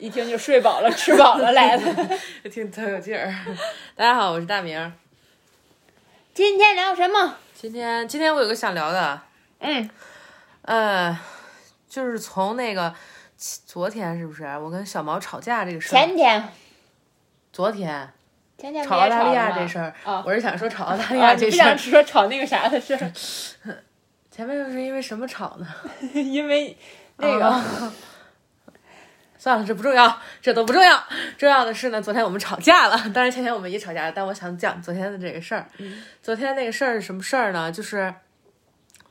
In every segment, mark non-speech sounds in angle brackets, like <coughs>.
一听就睡饱了、<laughs> 吃饱了来的。<laughs> 听特有劲儿。<laughs> 大家好，我是大明。今天聊什么？今天今天我有个想聊的，嗯，呃，就是从那个昨天是不是我跟小毛吵架这个事儿？前天，昨天前天吵澳大利亚这事儿，哦我是想说吵澳大利啊，你不想亚这事儿。说吵那个啥的事儿，前面又是因为什么吵呢？因为那个、啊算了，这不重要，这都不重要。重要的是呢，昨天我们吵架了，当然前天我们也吵架了，但我想讲昨天的这个事儿。昨天那个事儿是什么事儿呢？就是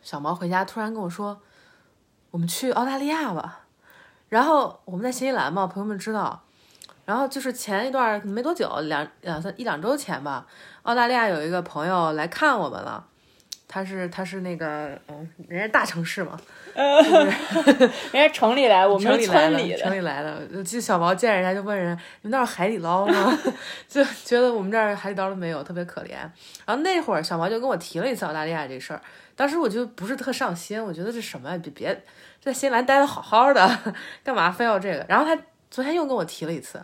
小毛回家突然跟我说，我们去澳大利亚吧。然后我们在新西兰嘛，朋友们知道。然后就是前一段没多久，两两三一两周前吧，澳大利亚有一个朋友来看我们了。他是他是那个嗯，人家大城市嘛，<laughs> 人家城里来，我们是城里来的，城里来了。我记得小毛见人家就问人：“你们那儿有海底捞吗？” <laughs> 就觉得我们这儿海底捞都没有，特别可怜。然后那会儿小毛就跟我提了一次澳大利亚这事儿，当时我就不是特上心，我觉得这什么呀？别别在新西兰待的好好的，干嘛非要这个？然后他昨天又跟我提了一次，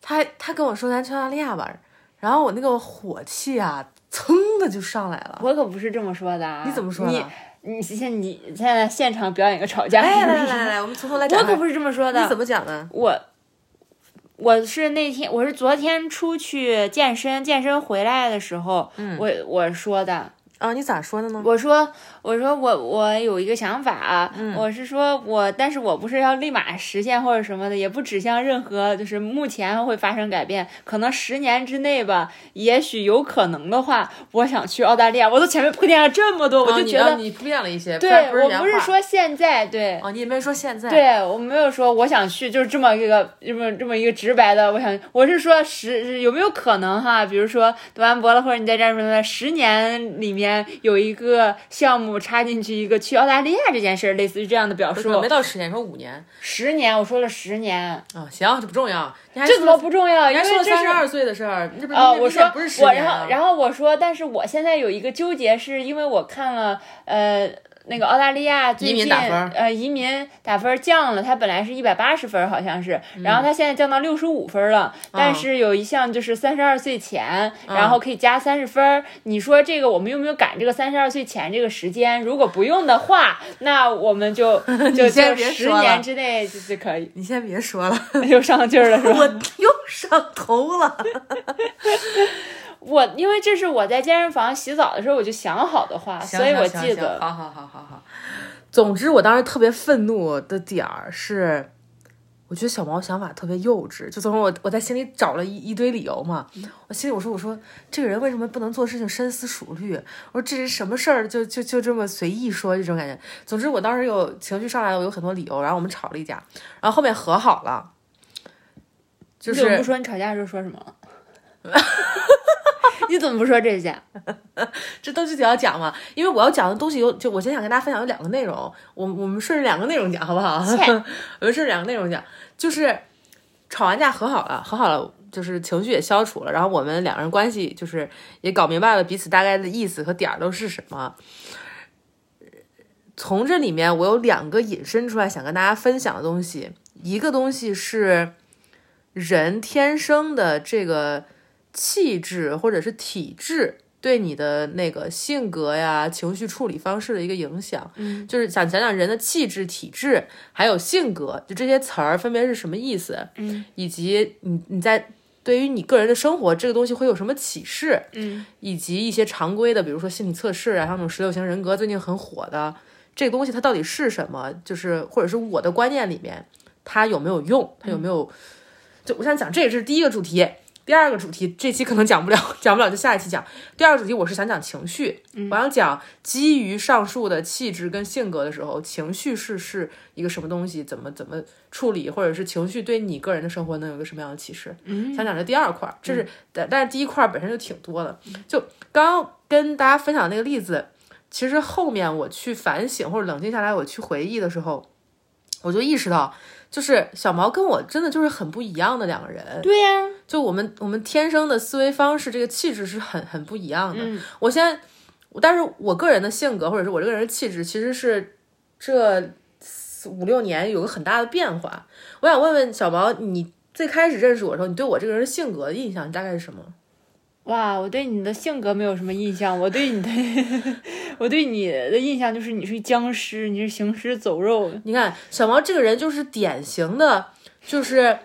他他跟我说咱去澳大利亚吧，然后我那个火气啊，噌的就上来了。我可不是这么说的啊！你怎么说你的？你现你现在现场表演一个吵架，哎，来来来来，<laughs> 我们从头来讲。我可不是这么说的。你怎么讲的？我我是那天我是昨天出去健身，健身回来的时候，嗯我我说的，啊，你咋说的呢？我说我说我我有一个想法，嗯我是说我，但是我不是要立马实现或者什么的，也不指向任何，就是目前会发生改变，可能十年之内吧，也许有可能的话，我想去澳大利亚。我都前面铺垫了这么多，我啊就觉得，你铺垫了一些，对不我不是说现在对。哦，你也没说现在，对我没有说我想去，就是这么一个这么这么一个直白的，我想我是说十有没有可能哈？比如说读完博了，或者你在这儿什么的，十年里面有一个项目插进去一个去澳大利亚这件事儿，类似于这样的表述没。到十年，说五年十年，我说了十年，啊，行，这不重要，你还这怎么不重要？因为这是还说了三十二岁的事儿，这不是呃，我说不是十我，年啊然后然后我说，但是我现在有一个纠结，是因为我看了呃那个澳大利亚最移民近打分呃移民打分降了，它本来是一百八十分好像是，嗯然后它现在降到六十五分儿了，但是有一项就是三十二岁前，然后可以加三十分儿。你说这个我们用不用赶这个三十二岁前这个时间？如果不用的话，那我们就 <laughs> 就就十年之内就就可以。<laughs> 你先别说了，<laughs> 又上劲儿了是吧？我又上头了。我因为这是我在健身房洗澡的时候我就想好的话，所以我记得。好好好好好。总之，我当时特别愤怒的点儿是，我觉得小毛想法特别幼稚。就从我我在心里找了一一堆理由嘛，我心里我说我说这个人为什么不能做事情深思熟虑？我说这是什么事儿就就就这么随意说这种感觉。总之，我当时有情绪上来了，我有很多理由，然后我们吵了一架，然后后面和好了。就是不说你吵架的时候说什么了？<laughs> <laughs> 你怎么不说这些？<laughs> 这东西就要讲嘛，因为我要讲的东西有，就我今天想跟大家分享有两个内容，我我们顺着两个内容讲好不好？<laughs> 我们顺着两个内容讲，就是吵完架和好了，和好了，就是情绪也消除了，然后我们两个人关系就是也搞明白了彼此大概的意思和点儿都是什么。从这里面，我有两个引申出来想跟大家分享的东西，一个东西是人天生的这个气质或者是体质对你的那个性格呀、情绪处理方式的一个影响。嗯，就是想讲讲人的气质、体质还有性格，就这些词儿分别是什么意思，嗯，以及你你在对于你个人的生活这个东西会有什么启示，嗯，以及一些常规的，比如说心理测试啊，像那种十六型人格最近很火的这个东西，它到底是什么？就是或者是我的观念里面，它有没有用？它有没有？就我想讲，这也是第一个主题。第二个主题，这期可能讲不了，<laughs> 讲不了就下一期讲。第二个主题，我是想讲情绪，我想讲基于上述的气质跟性格的时候，情绪是是一个什么东西，怎么怎么处理，或者是情绪对你个人的生活能有一个什么样的启示？嗯想讲这第二块儿，这是但但是第一块儿本身就挺多的。就刚刚跟大家分享那个例子，其实后面我去反省或者冷静下来，我去回忆的时候，我就意识到，就是小毛跟我真的就是很不一样的两个人。对呀、就我们我们天生的思维方式，这个气质是很很不一样的。嗯我现在，但是我个人的性格或者是我这个人的气质，其实是这五六年有个很大的变化。我想问问小毛，你最开始认识我的时候，你对我这个人性格的印象大概是什么？哇，我对你的性格没有什么印象，我对你的，<laughs> 我对你的印象就是你是僵尸，你是行尸走肉。你看小毛这个人就是典型的，就是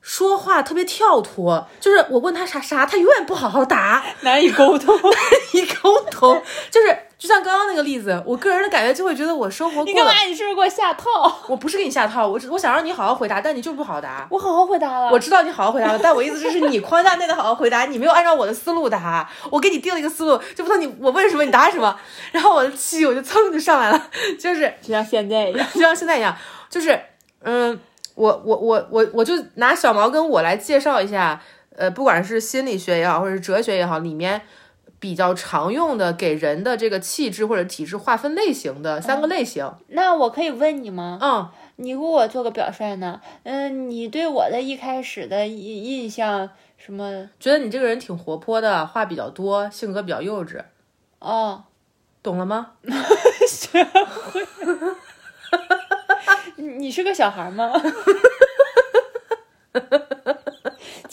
说话特别跳脱，就是我问他啥啥，他永远不好好答，难以沟通。<laughs> 难以沟通，就是就像刚刚那个例子，我个人的感觉就会觉得我生活过得你干嘛？你是不是给我下套？我不是给你下套，我只我想让你好好回答，但你就不好答。我好好回答了。我知道你好好回答了，但我意思就是你框架内的好好回答，你没有按照我的思路答，我给你定了一个思路，就不知道你我问什么你答什么，然后我的气我就蹭就上来了，就是就像现在一样。就像现在一样，就是嗯，我我我我我就拿小毛跟我来介绍一下，呃，不管是心理学也好，或者是哲学也好，里面比较常用的给人的这个气质或者体质划分类型的三个类型。那我可以问你吗？嗯，你给我做个表率呢？嗯，你对我的一开始的印印象什么？觉得你这个人挺活泼的，话比较多，性格比较幼稚，哦，懂了吗？<laughs> 你 <laughs> 你是个小孩吗？<laughs>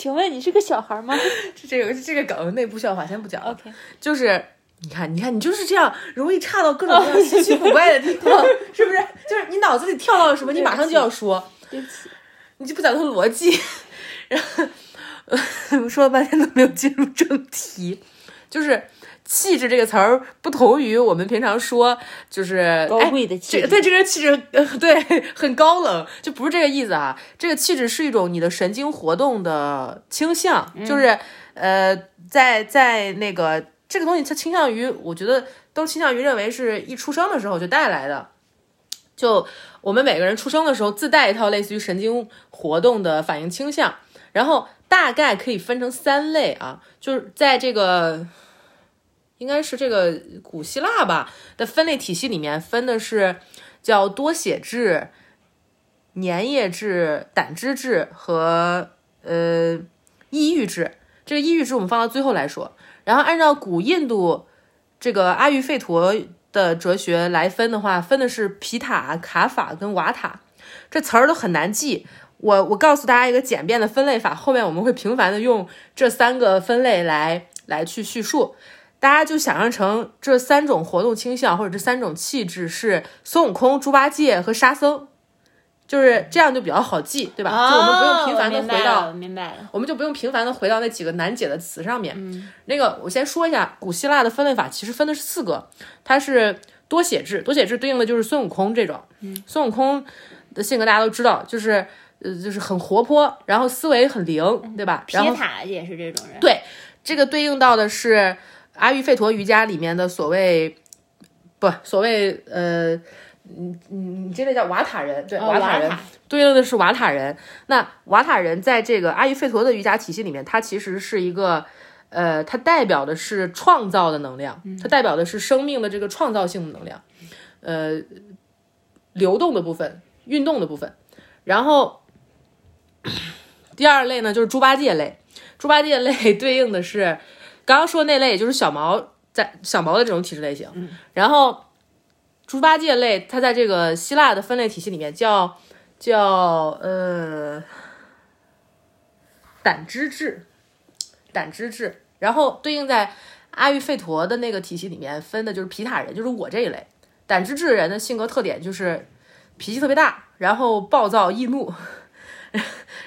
请问你是个小孩吗 <laughs> 这个这个梗内部笑话先不讲，？OK，就是你看，你看，你就是这样，容易差到各种各样稀奇古怪的地方，<laughs> 是不是？就是你脑子里跳到了什么，你马上就要说，对不起。你就不讲它的逻辑。然后，呃，说了半天都没有进入正题，就是。气质这个词儿不同于我们平常说，就是高哎贵的气对这个人气质，呃，<laughs> 对，很高冷，就不是这个意思啊。这个气质是一种你的神经活动的倾向，就是呃，在在那个这个东西，它倾向于，我觉得都倾向于认为是一出生的时候就带来的。就我们每个人出生的时候自带一套类似于神经活动的反应倾向，然后大概可以分成三类啊，就是在这个。应该是这个古希腊吧的分类体系里面分的是叫多血质、粘液质、胆汁质和呃抑郁质。这个抑郁质我们放到最后来说。然后按照古印度这个阿育吠陀的哲学来分的话，分的是皮塔、卡法跟瓦塔，这词儿都很难记。我我告诉大家一个简便的分类法，后面我们会频繁的用这三个分类来来去叙述。大家就想象成这三种活动倾向或者这三种气质是孙悟空、猪八戒和沙僧，就是这样就比较好记，对吧？就我们不用频繁的回到，明白了。我们就不用频繁的回到那几个难解的词上面。嗯，那个我先说一下，古希腊的分类法其实分的是四个，它是多写制，多写制对应的就是孙悟空这种。嗯，孙悟空的性格大家都知道，就是呃就是很活泼，然后思维很灵，对吧？皮然后塔也是这种人。对这个对应到的是阿育吠陀瑜伽里面的所谓不所谓呃。你你你这类叫瓦塔人，对、哦瓦塔人瓦对应的是瓦塔人。那瓦塔人在这个阿育吠陀的瑜伽体系里面，它其实是一个，呃，它代表的是创造的能量，它代表的是生命的这个创造性的能量，呃，流动的部分、运动的部分。然后 <coughs> 第二类呢，就是猪八戒类，猪八戒类 <laughs> 对应的是刚刚说那类，也就是小毛在小毛的这种体质类型。然后猪八戒类，它在这个希腊的分类体系里面叫叫呃胆汁质，胆汁质。然后对应在阿育吠陀的那个体系里面分的就是皮塔人，就是我这一类。胆汁质人的性格特点就是脾气特别大，然后暴躁易怒。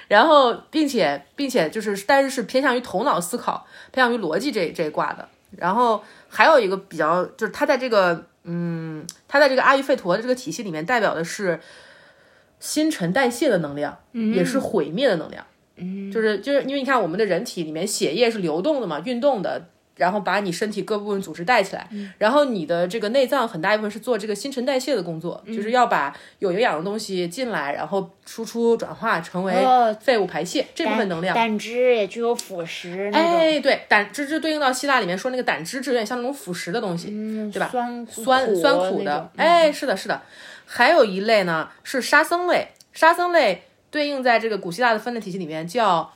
然后，并且，并且就是，但是是偏向于头脑思考，偏向于逻辑这这一挂的。然后还有一个比较，就是他在这个，嗯，他在这个阿育吠陀的这个体系里面，代表的是新陈代谢的能量，也是毁灭的能量。嗯，就是就是因为你看我们的人体里面血液是流动的嘛，运动的。然后把你身体各部分组织带起来，然后你的这个内脏很大一部分是做这个新陈代谢的工作，就是要把有营养的东西进来，然后输出转化成为哦废物排泄、这部分能量。胆汁也具有腐蚀哎，对，胆汁质对应到希腊里面说那个胆汁质有点像那种腐蚀的东西，嗯，对吧酸酸酸苦的。哎，是的，是的。还有一类呢是沙僧类，沙僧类对应在这个古希腊的分类体系里面叫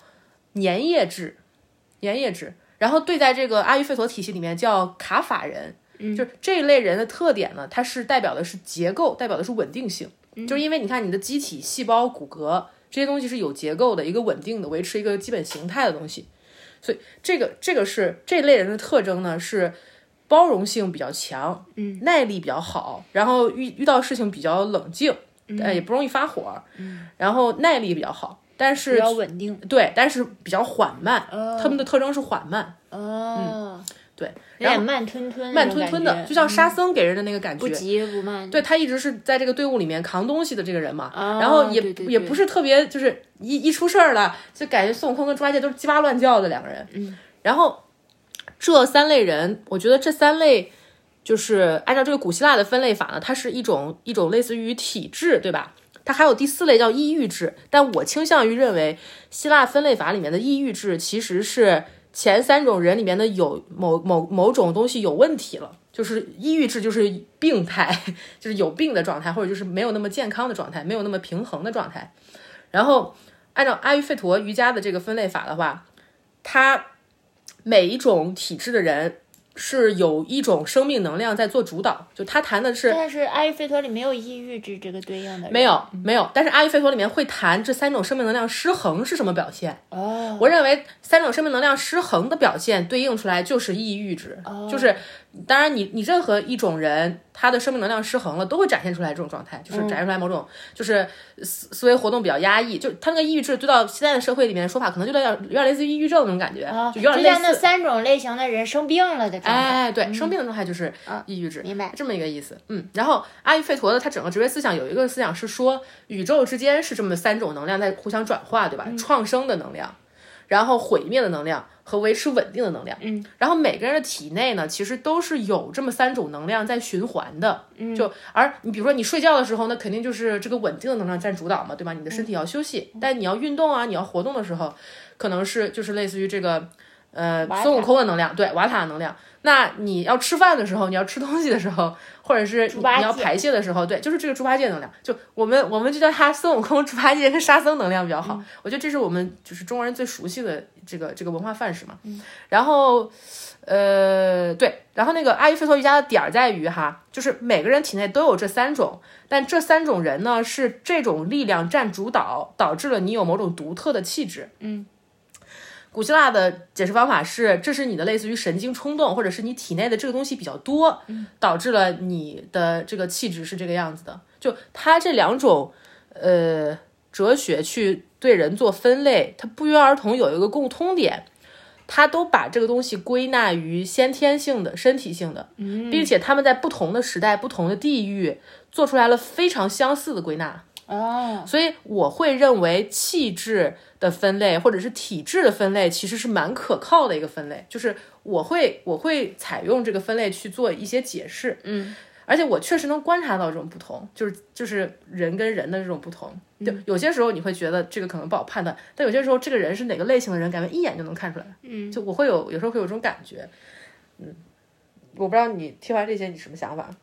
粘液质，粘液质。然后对在这个阿育吠陀体系里面叫卡法人，就是这一类人的特点呢，它是代表的是结构，代表的是稳定性。就是因为你看你的机体、细胞、骨骼这些东西是有结构的，一个稳定的维持一个基本形态的东西，所以这个这个是这类人的特征呢是。包容性比较强，嗯，耐力比较好，然后遇遇到事情比较冷静，呃，也不容易发火，嗯，然后耐力比较好，但是比较稳定，对，但是比较缓慢，他们的特征是缓慢，哦，对，有点慢吞吞，慢吞吞的，就像沙僧给人的那个感觉，不急不慢，对他一直是在这个队伍里面扛东西的这个人嘛，哦然后也也不是特别，就是一一出事儿了，就感觉孙悟空跟猪八戒都是叽哇乱叫的两个人，嗯，然后这三类人，我觉得这三类。就是按照这个古希腊的分类法呢，它是一种一种类似于体质，对吧？它还有第四类叫抑郁质，但我倾向于认为希腊分类法里面的抑郁质其实是前三种人里面的有某某某种东西有问题了，就是抑郁质就是病态，<laughs> 就是有病的状态，或者就是没有那么健康的状态，没有那么平衡的状态。然后按照阿育吠陀瑜伽的这个分类法的话，它每一种体质的人。是有一种生命能量在做主导，就他谈的是，但是阿育吠陀里没有抑郁质这个对应的，没有没有，但是阿育吠陀里面会谈这三种生命能量失衡是什么表现。哦，我认为三种生命能量失衡的表现对应出来就是抑郁质，就是当然你你任何一种人他的生命能量失衡了，都会展现出来这种状态，就是展现出来某种就是思思维活动比较压抑，就他那个抑郁质对到现在的社会里面说法，可能就有点有点类似于抑郁症那种感觉，就有点类就像那似。三种类型的人生病了的状态，哎，对，生病的状态就是抑郁质，明白这么一个意思。嗯，然后阿育吠陀的他整个哲学思想有一个思想是说，宇宙之间是这么三种能量在互相转化，对吧？创生的能量，然后毁灭的能量和维持稳定的能量。嗯，然后每个人的体内呢，其实都是有这么三种能量在循环的。嗯，就而你比如说你睡觉的时候，那肯定就是这个稳定的能量占主导嘛，对吧？你的身体要休息，但你要运动啊，你要活动的时候，可能是就是类似于这个。呃，孙悟空的能量，对瓦塔的能量。那你要吃饭的时候，你要吃东西的时候，或者是你要排泄的时候，对，就是这个猪八戒能量。就我们我们就叫他孙悟空、猪八戒跟沙僧能量比较好。我觉得这是我们就是中国人最熟悉的这个这个文化范式嘛。然后，呃，对，然后那个阿育吠陀瑜伽的点儿在于哈，就是每个人体内都有这三种，但这三种人呢是这种力量占主导，导致了你有某种独特的气质。古希腊的解释方法是，这是你的类似于神经冲动，或者是你体内的这个东西比较多，导致了你的这个气质是这个样子的。就它这两种呃哲学去对人做分类，它不约而同有一个共通点，它都把这个东西归纳于先天性的、身体性的，并且他们在不同的时代、不同的地域做出来了非常相似的归纳。哦，所以我会认为气质的分类或者是体质的分类其实是蛮可靠的一个分类，就是我会我会采用这个分类去做一些解释，嗯，而且我确实能观察到这种不同，就是就是人跟人的这种不同，就有些时候你会觉得这个可能不好判断，但有些时候这个人是哪个类型的人，感觉一眼就能看出来，嗯，就我会有有时候会有这种感觉，嗯，我不知道你听完这些你什么想法？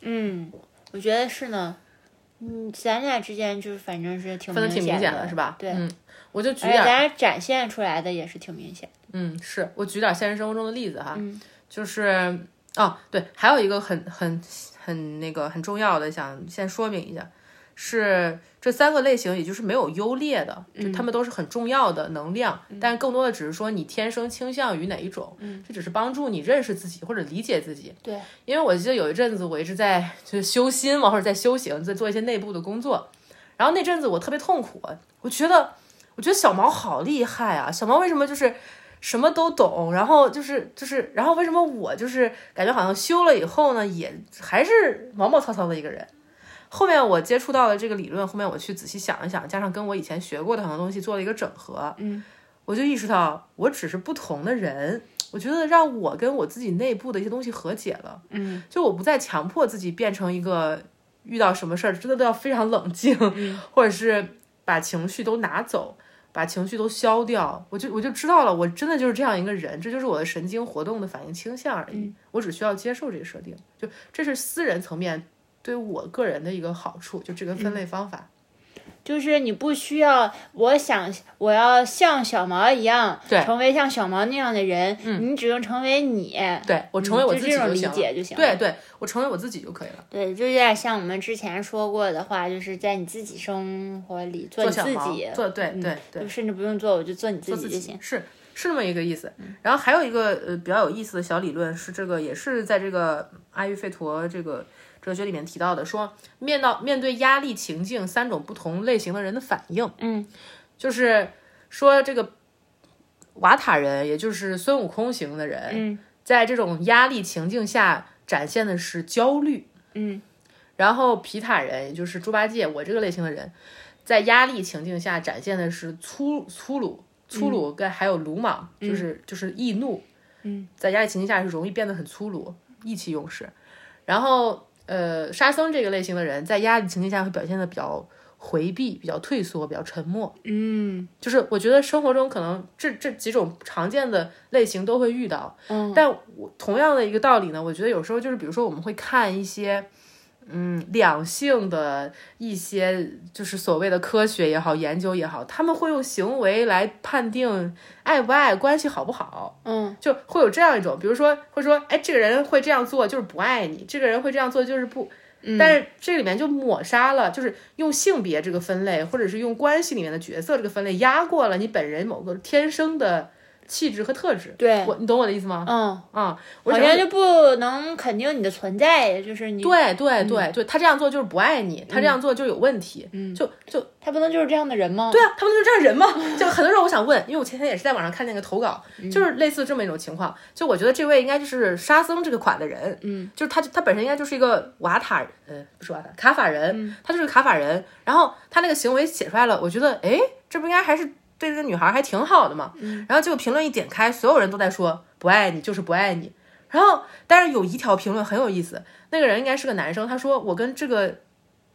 嗯，我觉得是呢。嗯，咱俩之间就是反正是挺分的挺明显的是吧？对，嗯，我就举点咱俩展现出来的也是挺明显。嗯，是我举点现实生活中的例子哈，嗯就是哦，对，还有一个很很很那个很重要的，想先说明一下，是这三个类型，也就是没有优劣的，就他们都是很重要的能量，但更多的只是说你天生倾向于哪一种，这只是帮助你认识自己或者理解自己。对，因为我记得有一阵子我一直在就是修心嘛，或者在修行，在做一些内部的工作，然后那阵子我特别痛苦，我觉得我觉得小毛好厉害啊，小毛为什么就是。什么都懂，然后就是就是，然后为什么我就是感觉好像修了以后呢，也还是毛毛糙糙的一个人。后面我接触到了这个理论，后面我去仔细想一想，加上跟我以前学过的很多东西做了一个整合，嗯，我就意识到我只是不同的人。我觉得让我跟我自己内部的一些东西和解了，嗯，就我不再强迫自己变成一个遇到什么事儿真的都要非常冷静，嗯 <laughs> 或者是把情绪都拿走。把情绪都消掉，我就我就知道了，我真的就是这样一个人，这就是我的神经活动的反应倾向而已。我只需要接受这个设定，就这是私人层面对我个人的一个好处，就这个分类方法。就是你不需要，我想我要像小毛一样，对成为像小毛那样的人，你只用成为你，对我成为我自己嗯就这种理行了。解就行了。对对，我成为我自己就可以了。对，就有点像我们之前说过的话，就是在你自己生活里做你自己，做对对对就，甚至不用做，我就做你自己就行。是是那么一个意思。然后还有一个呃比较有意思的小理论是这个，也是在这个阿育吠陀这个哲学里面提到的，说面到面对压力情境，三种不同类型的人的反应。嗯，就是说这个瓦塔人，也就是孙悟空型的人，嗯在这种压力情境下展现的是焦虑。嗯然后皮塔人，也就是猪八戒，我这个类型的人，在压力情境下展现的是粗粗鲁、粗鲁跟还有鲁莽，就是就是易怒。嗯，在压力情境下是容易变得很粗鲁、意气用事。然后呃，沙僧这个类型的人在压力情境下会表现的比较回避、比较退缩、比较沉默。嗯就是我觉得生活中可能这这几种常见的类型都会遇到，嗯，但我同样的一个道理呢，我觉得有时候就是比如说我们会看一些。嗯，两性的一些就是所谓的科学也好，研究也好，他们会用行为来判定爱不爱，关系好不好，嗯。就会有这样一种，比如说会说，哎，这个人会这样做就是不爱你，这个人会这样做就是不，但是这里面就抹杀了，就是用性别这个分类，或者是用关系里面的角色这个分类压过了你本人某个天生的气质和特质。对，我你懂我的意思吗？嗯，啊、我想好像就不能肯定你的存在，就是你，对对对对，他这样做就是不爱你，他这样做就有问题，嗯，就就他不能就是这样的人吗？对啊，他不能就是这样人吗？<laughs> 就很多时候我想问，因为我前天也是在网上看那个投稿，就是类似这么一种情况。就我觉得这位应该就是沙僧这个款的人，嗯，就是他他本身应该就是一个瓦塔，呃，不是瓦塔，卡法人，他就是卡法人。然后他那个行为写出来了，我觉得，哎，这不应该还是对这个女孩还挺好的嘛。然后结果评论一点开，所有人都在说不爱你就是不爱你。然后，但是有一条评论很有意思，那个人应该是个男生，他说我跟这个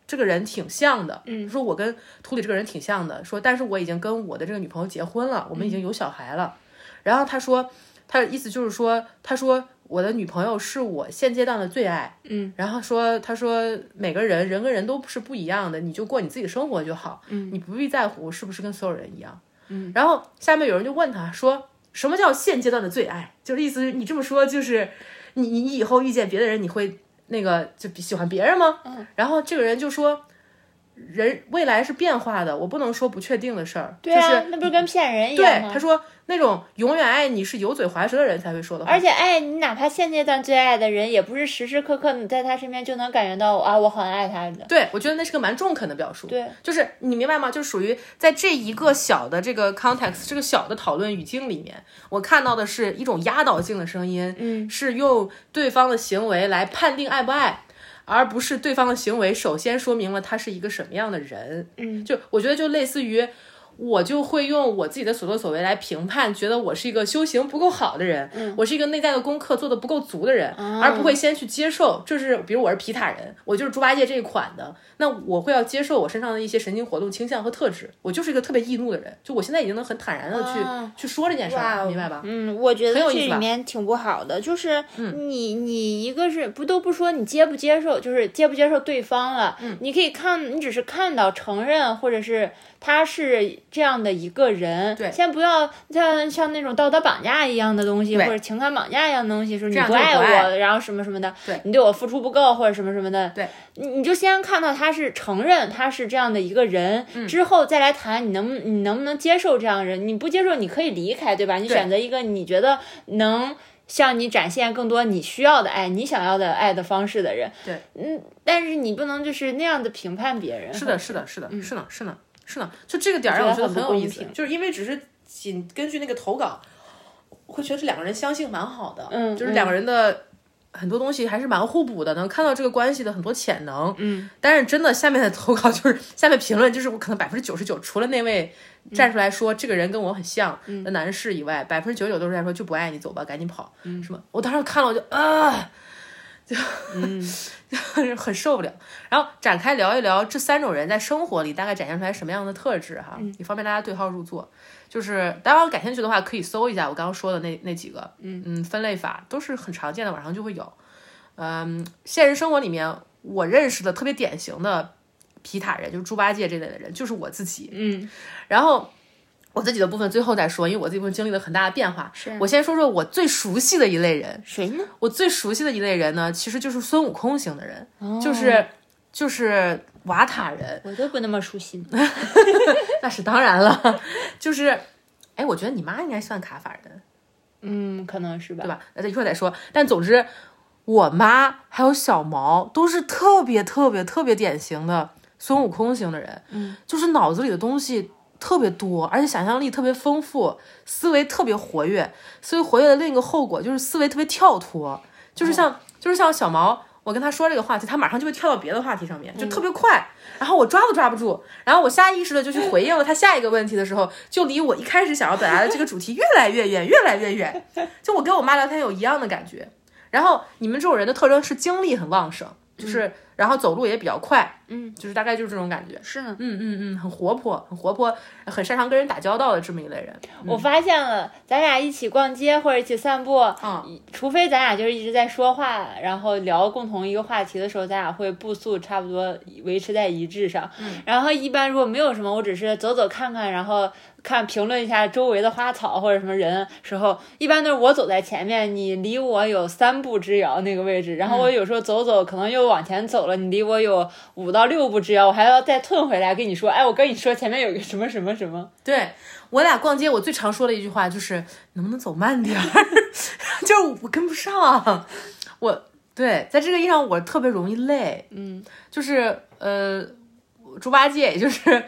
这个人挺像的，嗯，说我跟图里这个人挺像的，说但是我已经跟我的这个女朋友结婚了，我们已经有小孩了。然后他说，他的意思就是说，他说我的女朋友是我现阶段的最爱，嗯，然后说他说每个人人跟人都是不一样的，你就过你自己的生活就好，嗯，你不必在乎是不是跟所有人一样，嗯。然后下面有人就问他说，什么叫现阶段的最爱？就是意思是你这么说就是你你以后遇见别的人你会那个就喜欢别人吗？嗯。然后这个人就说。人未来是变化的，我不能说不确定的事儿。对啊，就是那不是跟骗人一样吗？对他说那种永远爱你是油嘴滑舌的人才会说的话。而且爱你，哪怕现阶段最爱的人，也不是时时刻刻你在他身边就能感觉到啊，我很爱他的。对，我觉得那是个蛮中肯的表述。对，就是你明白吗？就属于在这一个小的这个 context 这个小的讨论语境里面，我看到的是一种压倒性的声音，嗯，是用对方的行为来判定爱不爱。而不是对方的行为首先说明了他是一个什么样的人，嗯，就我觉得就类似于，我就会用我自己的所作所为来评判，觉得我是一个修行不够好的人，嗯，我是一个内在的功课做的不够足的人，而不会先去接受，就是比如我是皮塔人，我就是猪八戒这一款的，那我会要接受我身上的一些神经活动倾向和特质，我就是一个特别易怒的人，就我现在已经能很坦然的去、啊去说这件事儿，明白吧？嗯，我觉得这里面挺不好的，就是你你一个是不都不说你接不接受，就是接不接受对方了，嗯你可以看，你只是看到承认，或者是他是这样的一个人，对。先不要像像那种道德绑架一样的东西，或者情感绑架一样的东西，说你不爱我，然后什么什么的，对。你对我付出不够或者什么什么的，对，你你就先看到他是承认他是这样的一个人，嗯。之后再来谈你能你能不能接受这样的人，你不接受你可以离开，对吧？你选择一个你觉得能向你展现更多你需要的爱、你想要的爱的方式的人，对，嗯，但是你不能就是那样的评判别人，是的，是的，是的，是的，是的，是呢，就这个点儿让我觉得很有意思，就是因为只是仅根据那个投稿，会觉得这两个人相性蛮好的，嗯就是两个人的很多东西还是蛮互补的，能看到这个关系的很多潜能，嗯，但是真的下面的投稿就是下面评论就是我可能百分之九十九，除了那位站出来说、这个人跟我很像的男士以外，百分之九十九都是在说就不爱你，走吧，赶紧跑，嗯什么？我当时看了我就啊。就就 <laughs> <laughs> 很受不了，然后展开聊一聊这三种人在生活里大概展现出来什么样的特质哈，也方便大家对号入座。就是大家感兴趣的话，可以搜一下我刚刚说的那那几个，嗯嗯，分类法都是很常见的，网上就会有。嗯，现实生活里面我认识的特别典型的皮塔人，就是猪八戒这类的人，就是我自己。嗯，然后我自己的部分最后再说，因为我这部分经历了很大的变化。是我先说说我最熟悉的一类人，谁呢？我最熟悉的一类人呢，其实就是孙悟空型的人，哦就是就是瓦塔人，我都不那么熟悉呢。<laughs> 那是当然了，就是，哎，我觉得你妈应该算卡法人，嗯，可能是吧。对吧？那一会儿再说。但总之，我妈还有小毛都是特别特别特别典型的孙悟空型的人，嗯，就是脑子里的东西特别多，而且想象力特别丰富，思维特别活跃。思维活跃的另一个后果就是思维特别跳脱，就是像、就是像小毛。我跟他说这个话题，他马上就会跳到别的话题上面，就特别快。然后我抓都抓不住，然后我下意识的就去回应了他下一个问题的时候，就离我一开始想要表达的这个主题越来越远，越来越远。就我跟我妈聊天有一样的感觉。然后你们这种人的特征是精力很旺盛，就是然后走路也比较快，嗯，就是大概就是这种感觉。是呢。嗯嗯嗯，很活泼，很活泼，很擅长跟人打交道的这么一类人。我发现了，咱俩一起逛街或者一起散步，嗯除非咱俩就是一直在说话，然后聊共同一个话题的时候，咱俩会步速差不多维持在一致上。嗯然后一般如果没有什么，我只是走走看看，然后看评论一下周围的花草或者什么人时候，一般都是我走在前面，你离我有三步之遥那个位置，然后我有时候走走可能又往前走了，你离我有五到六步之遥，我还要再退回来跟你说，哎，我跟你说前面有个什么什么什么。对我俩逛街，我最常说的一句话就是能不能走慢点儿，<laughs> 就是我跟不上。我对在这个意义上我特别容易累，嗯，就是呃，猪八戒也就是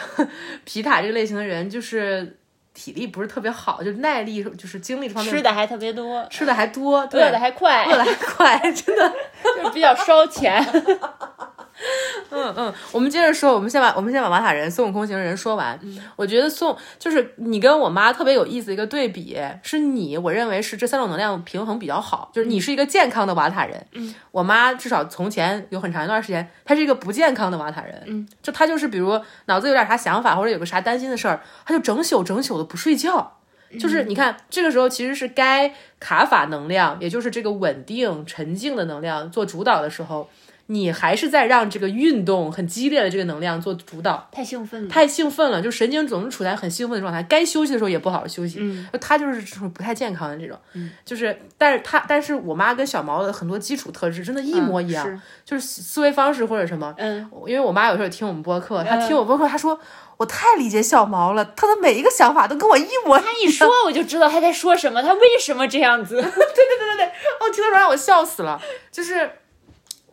<laughs> 皮塔这个类型的人，就是体力不是特别好，就是耐力就是精力这方面吃的还特别多，吃的还多，对饿的还快，饿的还快，真的。<laughs> 就是比较烧钱。<laughs> <laughs> 嗯嗯，我们接着说，我们先把我们先把瓦塔人、孙悟空型人说完。我觉得宋就是你跟我妈特别有意思的一个对比，是你我认为是这三种能量平衡比较好，就是你是一个健康的瓦塔人，嗯，我妈至少从前有很长一段时间，她是一个不健康的瓦塔人，嗯，就她就是比如脑子有点啥想法或者有个啥担心的事儿，她就整宿整宿的不睡觉。就是你看，这个时候其实是该卡法能量，也就是这个稳定、沉静的能量做主导的时候，你还是在让这个运动很激烈的这个能量做主导，太兴奋了，太兴奋了，就神经总是处在很兴奋的状态，该休息的时候也不好好休息，他就是这种不太健康的这种，嗯，就是，但是他，但是我妈跟小毛的很多基础特质真的一模一样，是。就是思维方式或者什么，嗯，因为我妈有时候也听我们播客，她听我播客，她说我太理解小毛了，他的每一个想法都跟我一模一样。他一说我就知道他在说什么，他为什么这样子。<laughs> 对对对对对。哦，听的时候让我笑死了。就是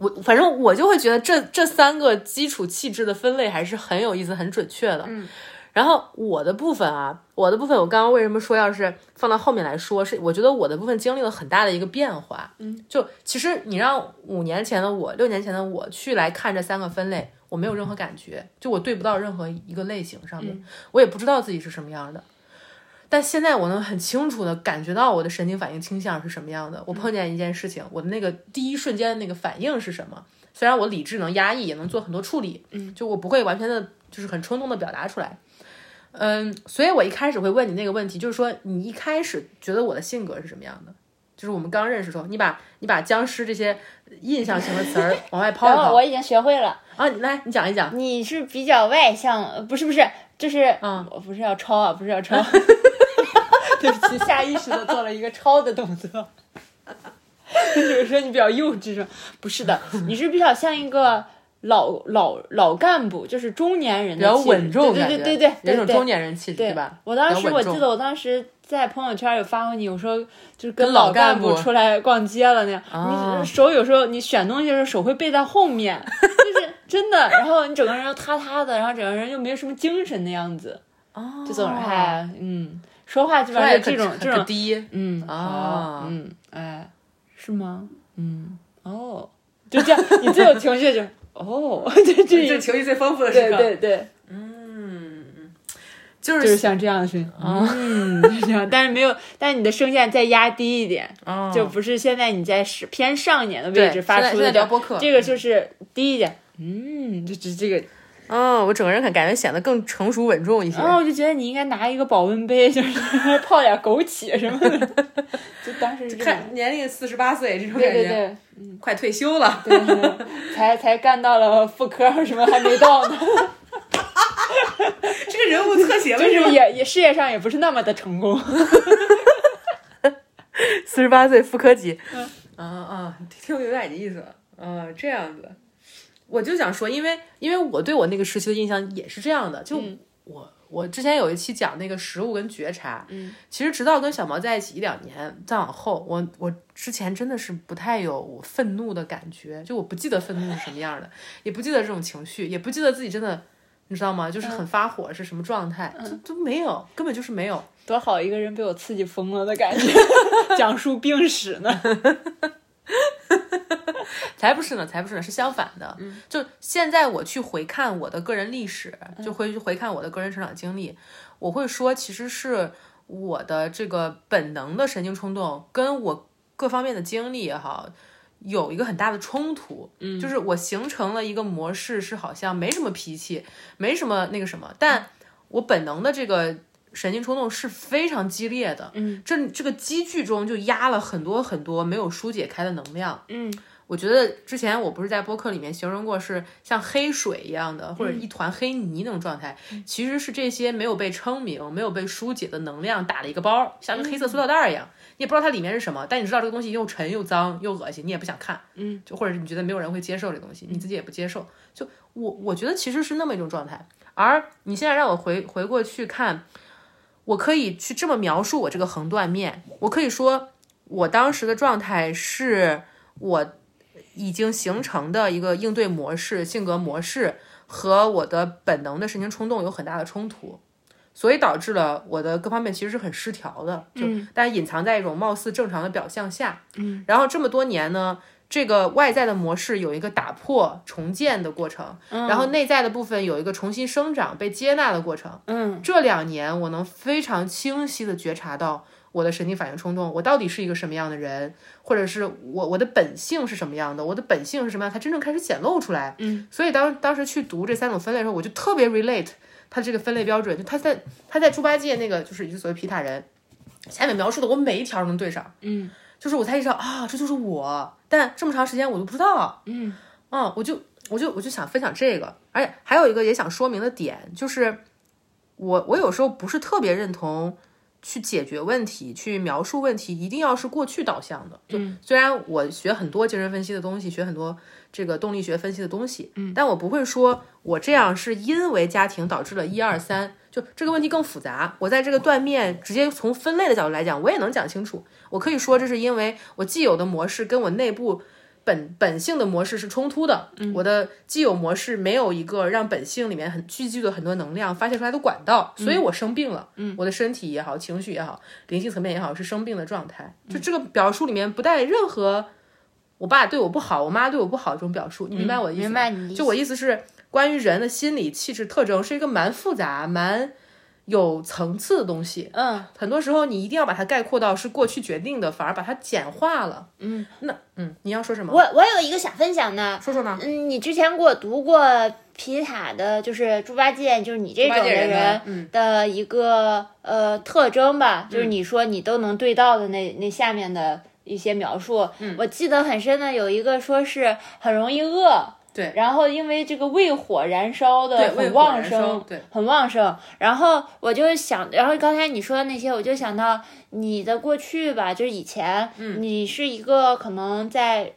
我，反正我就会觉得这这三个基础气质的分类还是很有意思、很准确的。嗯。然后我的部分啊，我的部分，我刚刚为什么说要是放到后面来说，是我觉得我的部分经历了很大的一个变化。嗯，就其实你让五年前的我、六年前的我去来看这三个分类，我没有任何感觉，就我对不到任何一个类型上面，我也不知道自己是什么样的。但现在我能很清楚的感觉到我的神经反应倾向是什么样的。我碰见一件事情，我的那个第一瞬间的那个反应是什么？虽然我理智能压抑，也能做很多处理，嗯，就我不会完全的，就是很冲动的表达出来。嗯，所以我一开始会问你那个问题，就是说你一开始觉得我的性格是什么样的？就是我们刚认识的时候，你把你把僵尸这些印象型的词儿往外抛一 <laughs> 抛我已经学会了，啊，你来你讲一讲。你是比较外向，呃不是不是，就是嗯，我不是要抄啊，不是要抄，<laughs> 对不起，下意识的做了一个抄的动作。<laughs> 就是说你比较幼稚是吧？不是的，<laughs> 你是比较像一个老老老干部，就是中年人比较的气质。稳重，对对对对对对有种中年人气质，对吧？我当时我记得我当时在朋友圈有发过你，我说就是跟跟老老干部。部出来逛街了那样，啊。你手有时候你选东西的时候手会背在后面，<laughs> 就是真的，然后你整个人又塌塌的，然后整个人又没有什么精神的样子，哦，就总是哎嗯，说话基本上就这种这种低，嗯啊。好嗯哎。是吗？嗯。哦，就这样，你最有情绪就哦，<laughs> 这这这一情绪最丰富的对时刻。对对。嗯，就就是是像这样的声音，嗯，就是这样，但是没有，但是你的声线再压低一点，哦。就不是现在你在是偏上一点的位置发出的这样聊播客这个就是低一点，嗯，就这这个嗯，我整个人感感觉显得更成熟稳重一些。然后我就觉得你应该拿一个保温杯，就是 <laughs> 泡点枸杞什么的，<laughs> 就当时看年龄四十八岁这种感觉，对对快退休了。对对，才 <laughs> 才干到了副科什么还没到呢，这个人物特写就是也也事业上也不是那么的成功。四十八岁副科级。嗯啊啊，听着有点意思。嗯，这样子，我就想说，因为因为我对我那个时期的印象也是这样的，就我。我之前有一期讲那个食物跟觉察，嗯，其实直到跟小毛在一起一两年，再往后，我我之前真的是不太有愤怒的感觉，就我不记得愤怒是什么样的，也不记得这种情绪，也不记得自己真的，你知道吗？就是很发火是什么状态，就都没有，根本就是没有。多好一个人被我刺激疯了的感觉，<laughs> 讲述病史呢。才不是呢，才不是呢，是相反的。嗯就现在我去回看我的个人历史，就回去回看我的个人成长经历，我会说，其实是我的这个本能的神经冲动跟我各方面的经历也好，有一个很大的冲突。嗯，就是我形成了一个模式，是好像没什么脾气，没什么那个什么，但我本能的这个。神经冲动是非常激烈的，嗯，这这个积聚中就压了很多很多没有疏解开的能量，嗯，我觉得之前我不是在播客里面形容过是像黑水一样的，或者一团黑泥那种状态，其实是这些没有被称名、没有被疏解的能量打了一个包，像个黑色塑料袋一样，你也不知道它里面是什么，但你知道这个东西又沉又脏又恶心，你也不想看，嗯，就或者是你觉得没有人会接受这东西，你自己也不接受，就我我觉得其实是那么一种状态，而你现在让我回回过去看。我可以去这么描述我这个横断面，我可以说，我当时的状态是我已经形成的一个应对模式、性格模式和我的本能的神经冲动有很大的冲突，所以导致了我的各方面其实是很失调的，就但隐藏在一种貌似正常的表象下。嗯，然后这么多年呢。这个外在的模式有一个打破、重建的过程，然后内在的部分有一个重新生长、被接纳的过程。嗯，这两年我能非常清晰的觉察到我的神经反应冲动，我到底是一个什么样的人，或者是我我的本性是什么样的，我的本性是什么样，它真正开始显露出来。嗯，所以当当时去读这三种分类的时候，我就特别 relate 它这个分类标准，就他在他在猪八戒那个就是一个所谓皮塔人下面描述的，我每一条都能对上。嗯。就是我才意识到啊，这就是我，但这么长时间我都不知道，嗯，嗯，我就我就我就想分享这个，而且还有一个也想说明的点，就是我我有时候不是特别认同去解决问题、去描述问题一定要是过去导向的，就虽然我学很多精神分析的东西，学很多这个动力学分析的东西，嗯，但我不会说我这样是因为家庭导致了一二三。就这个问题更复杂，我在这个断面直接从分类的角度来讲，我也能讲清楚。我可以说，这是因为我既有的模式跟我内部本本性的模式是冲突的。我的既有模式没有一个让本性里面很聚集的很多能量发泄出来的管道，所以我生病了。嗯，我的身体也好，情绪也好，灵性层面也好，是生病的状态。就这个表述里面不带任何我爸对我不好，我妈对我不好这种表述，你明白我的意思吗？明白你。就我意思是。关于人的心理气质特征是一个蛮复杂、蛮有层次的东西。嗯，很多时候你一定要把它概括到是过去决定的，反而把它简化了。嗯，那嗯，你要说什么？我我有一个想分享的，说说呢？嗯，你之前给我读过皮塔的，就是猪八戒，就是你这种的人的一个呃特征吧，就是你说你都能对到的那那下面的一些描述。嗯，我记得很深的有一个说是很容易饿。对，然后因为这个胃火燃烧的很旺盛，对，很旺盛。然后我就想，然后刚才你说的那些，我就想到你的过去吧，就是以前，你是一个可能在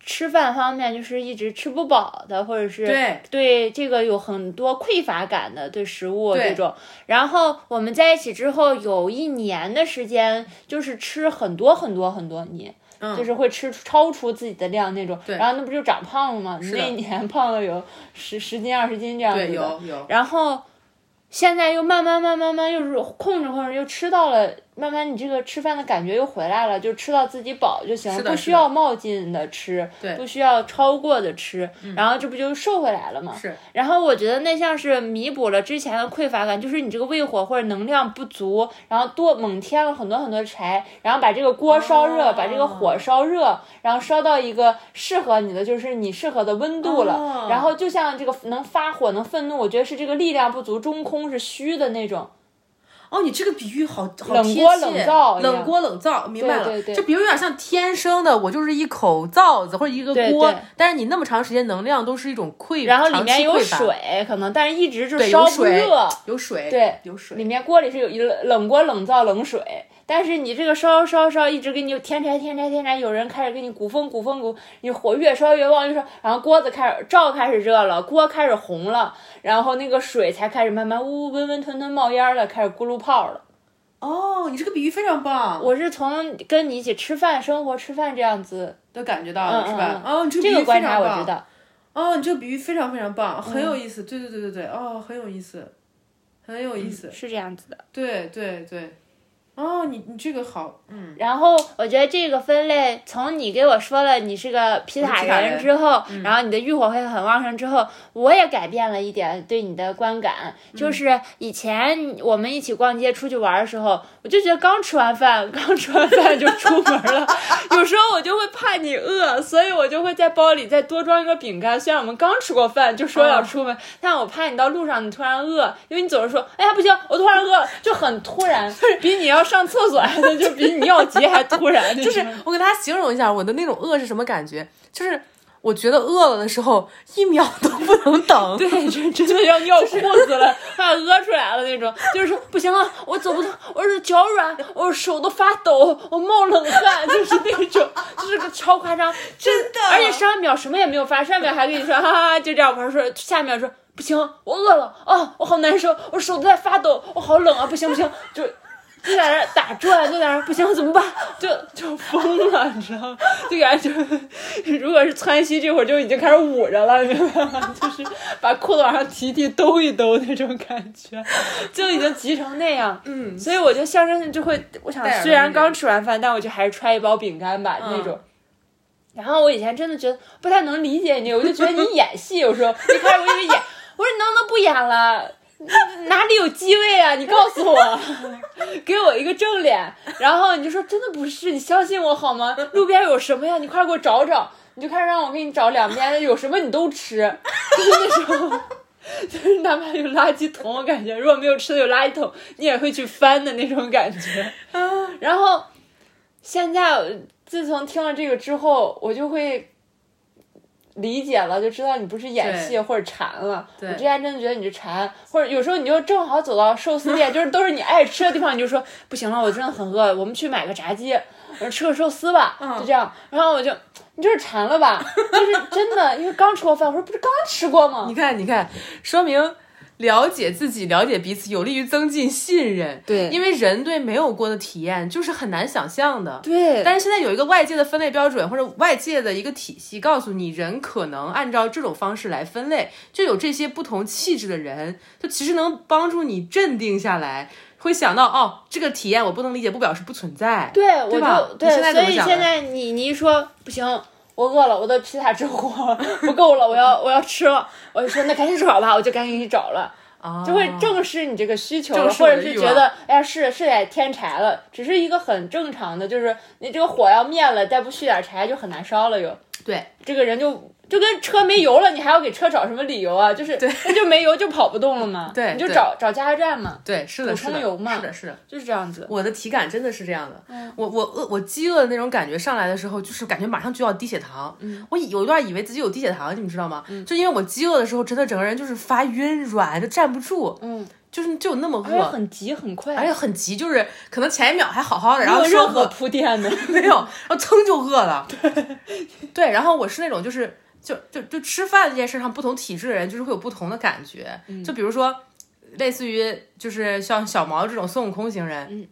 吃饭方面就是一直吃不饱的，或者是对。对这个有很多匮乏感的，对食物这种。然后我们在一起之后，有一年的时间就是吃很多很多很多你。就是会吃超出自己的量那种，然后那不就长胖了吗？那一年胖了有十十斤二十斤这样子的，有有。然后现在又慢慢慢慢慢又是控制控制，又吃到了慢慢你这个吃饭的感觉又回来了，就吃到自己饱就行了，不需要冒进的吃，不需要超过的吃，然后这不就瘦回来了吗？是，然后我觉得那像是弥补了之前的匮乏感，就是你这个胃火或者能量不足，然后多猛添了很多很多柴，然后把这个锅烧热，哦把这个火烧热，然后烧到一个适合你的，就是你适合的温度了。哦然后就像这个能发火、能愤怒，我觉得是这个力量不足，中空是虚的那种。哦，你这个比喻好好冷贴切锅冷灶冷锅冷灶，明白了。对对对就比如有点像天生的，我就是一口灶子或者一个锅对，但是你那么长时间能量都是一种匮，然后里面有水，可能但是一直就对，烧不热。，有水，对有水里。面锅里是有一冷冷锅冷灶冷水，但是你这个烧烧烧一直给你添柴添柴添柴，有人开始给你鼓风鼓风鼓，你火越烧越旺越烧，然后锅子开始灶开始热了，锅开始红了，然后那个水才开始慢慢呜呜温温吞吞冒烟了，开始咕噜泡了。哦，你这个比喻非常棒，我是从跟你一起吃饭、生活、吃饭这样子，都感觉到了，嗯是吧？嗯哦，你这个观察我知。道。哦，你这个比喻非常非常棒，很有意思。对对对对对，哦，很有意思，很有意思。是这样子的。对对对，哦，你你这个好，嗯，然后我觉得这个分类，从你给我说了你是个皮塔人人之后，然后你的欲火会很旺盛之后，我也改变了一点对你的观感。就是以前我们一起逛街出去玩的时候，我就觉得刚吃完饭，刚吃完饭就出门了。<laughs> 有时候我就会怕你饿，所以我就会在包里再多装一个饼干。虽然我们刚吃过饭，就说要出门，但我怕你到路上你突然饿，因为你总是说，哎呀不行，我突然饿了，就很突然，<laughs> 比你要上厕所还 <laughs> 就比你尿急还突然，就就是我给大家形容一下我的那种饿是什么感觉，就是我觉得饿了的时候一秒都不能等。<laughs> 对，真 <laughs> 真的要尿裤子了，快要屙出来了那种，就是说不行了，我走不动，我是脚软，我手都发抖，我冒冷汗，就是那种，就是个超夸张，真的而且上一秒什么也没有发，上一秒还跟你说哈哈哈，就这样玩，说下一秒说不行，我饿了啊，我好难受，我手都在发抖，我好冷啊，不行不行，就。就在那儿打转，就在那儿不行怎么办？就就疯了，你知道吗？就感觉就如果是窜稀，这会儿就已经开始捂着了，明白吗？<laughs> 就是把裤子往上提提，兜一兜那种感觉，就已经急成那样。嗯，所以我就象征性就会，我想虽然刚吃完饭，但我就还是揣一包饼干吧、那种。然后我以前真的觉得不太能理解你，我就觉得你演戏，有时候一开始我以为演，我说你能不能不演了？<laughs> 哪里有机位啊？你告诉我，<laughs> 给我一个正脸。然后你就说真的不是，你相信我好吗？路边有什么呀？你快给我找找。你就开始让我给你找两边有什么你都吃，就是那时候。<laughs> 就是哪怕有垃圾桶，我感觉如果没有吃的有垃圾桶，你也会去翻的那种感觉。然后现在自从听了这个之后，我就会理解了，就知道你不是演戏或者馋了。我之前真的觉得你是馋，或者有时候你就正好走到寿司店，<laughs> 就是都是你爱吃的地方，你就说不行了，我真的很饿，<laughs> 我们去买个炸鸡，我说吃个寿司吧，就这样。然后我就你就是馋了吧？就是真的，因为刚吃过饭，我说不是刚吃过吗你？看，你看，说明了解自己、了解彼此，有利于增进信任。对因为人对没有过的体验就是很难想象的。对，但是现在有一个外界的分类标准，或者外界的一个体系，告诉你人可能按照这种方式来分类，就有这些不同气质的人，就其实能帮助你镇定下来，会想到哦，这个体验我不能理解，不表示不存在。对，我就对，所以现在你你一说不行，我饿了，我的皮塔之火 <laughs> 不够了，我要我要吃了，我就说那赶紧找吧，我就赶紧去找了，啊就会正视你这个需求了，或者是觉得哎呀是是得添柴了，只是一个很正常的，就是你这个火要灭了，再不续点柴就很难烧了又，对，这个人就。就跟车没油了，你还要给车找什么理由啊？<laughs> 就是那就没油就跑不动了嘛。对你就找找加油站嘛，对，是的，补充油嘛是的，是的。就是这样子。我的体感真的是这样的，嗯我我饿我饥饿的那种感觉上来的时候，就是感觉马上就要低血糖。嗯，我有一段以为自己有低血糖，你们知道吗？嗯就因为我饥饿的时候，真的整个人就是发晕软，就站不住，嗯，就是就那么饿，很急很快，而且很急，就是可能前一秒还好好的，然没后任何铺垫的。<laughs> 没有，然后噌就饿了。<laughs> 对对，然后我是那种就是就就就吃饭这件事上，不同体质的人就是会有不同的感觉。就比如说，类似于就是像小毛这种孙悟空型人。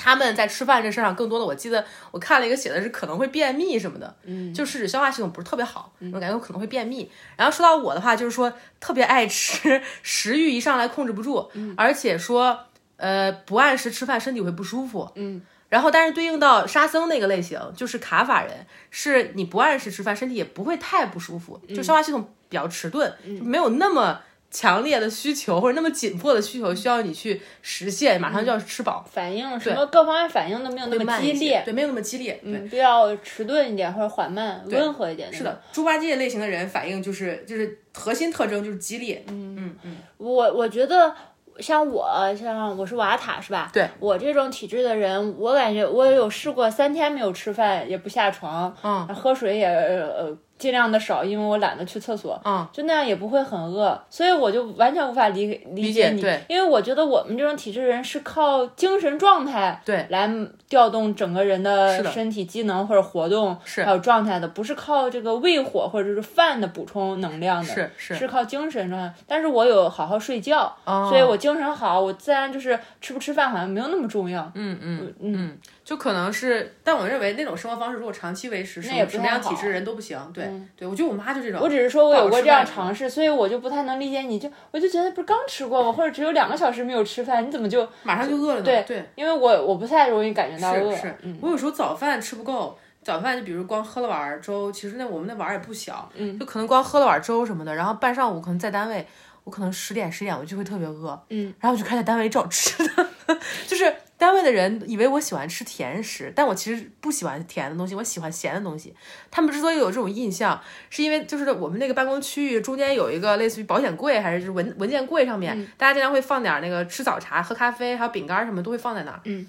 他们在吃饭这事儿上，更多的我记得我看了一个写的是可能会便秘什么的，嗯，就是指消化系统不是特别好，我感觉我可能会便秘。然后说到我的话，就是说特别爱吃，食欲一上来控制不住，而且说呃，不按时吃饭身体会不舒服。嗯，然后但是对应到沙僧那个类型，就是卡法人，是你不按时吃饭，身体也不会太不舒服，就消化系统比较迟钝，就没有那么强烈的需求或者那么紧迫的需求需要你去实现，马上就要吃饱，反应什么各方面反应都没有那么激烈，对，没有那么激烈，对。嗯，比较迟钝一点或者缓慢、温和一点。是，的，猪八戒类型的人反应就是就是核心特征就是激烈，嗯嗯嗯，我我觉得像我，像我是瓦塔是吧？对我这种体质的人，我感觉我有试过三天没有吃饭也不下床，嗯喝水也呃尽量的少，因为我懒得去厕所，嗯，就那样也不会很饿，所以我就完全无法理理理解你，因为我觉得我们这种体质人是靠精神状态对。来调动整个人的的。身体机能或者活动是。还有状态的，不是靠这个胃火或者是饭的补充能量的，是是。是靠精神状态。但是我有好好睡觉，哦。所以我精神好，我自然就是吃不吃饭好像没有那么重要。嗯嗯嗯。嗯，就可能是，但我认为那种生活方式如果长期维持，什那也么什么不太好样体质人都不行。对、对，我觉得我妈就这种。我只是说我有过这样尝试，所以我就不太能理解你就，我就觉得不是刚吃过吗？或者只有两个小时没有吃饭，你怎么就马上就饿了呢。对对，因为我我不太容易感觉到饿，是是，嗯我有时候早饭吃不够，早饭就比如光喝了碗粥，其实那我们那碗也不小，嗯就可能光喝了碗粥什么的，然后半上午可能在单位，我可能十点十点我就会特别饿，嗯，然后我就开始在单位找吃的，<laughs> 就是单位的人以为我喜欢吃甜食，但我其实不喜欢甜的东西，我喜欢咸的东西。他们之所以有这种印象，是因为就是我们那个办公区域中间有一个类似于保险柜，还是就是文文件柜上面，大家经常会放点那个吃早茶、喝咖啡，还有饼干什么都会放在那儿。嗯，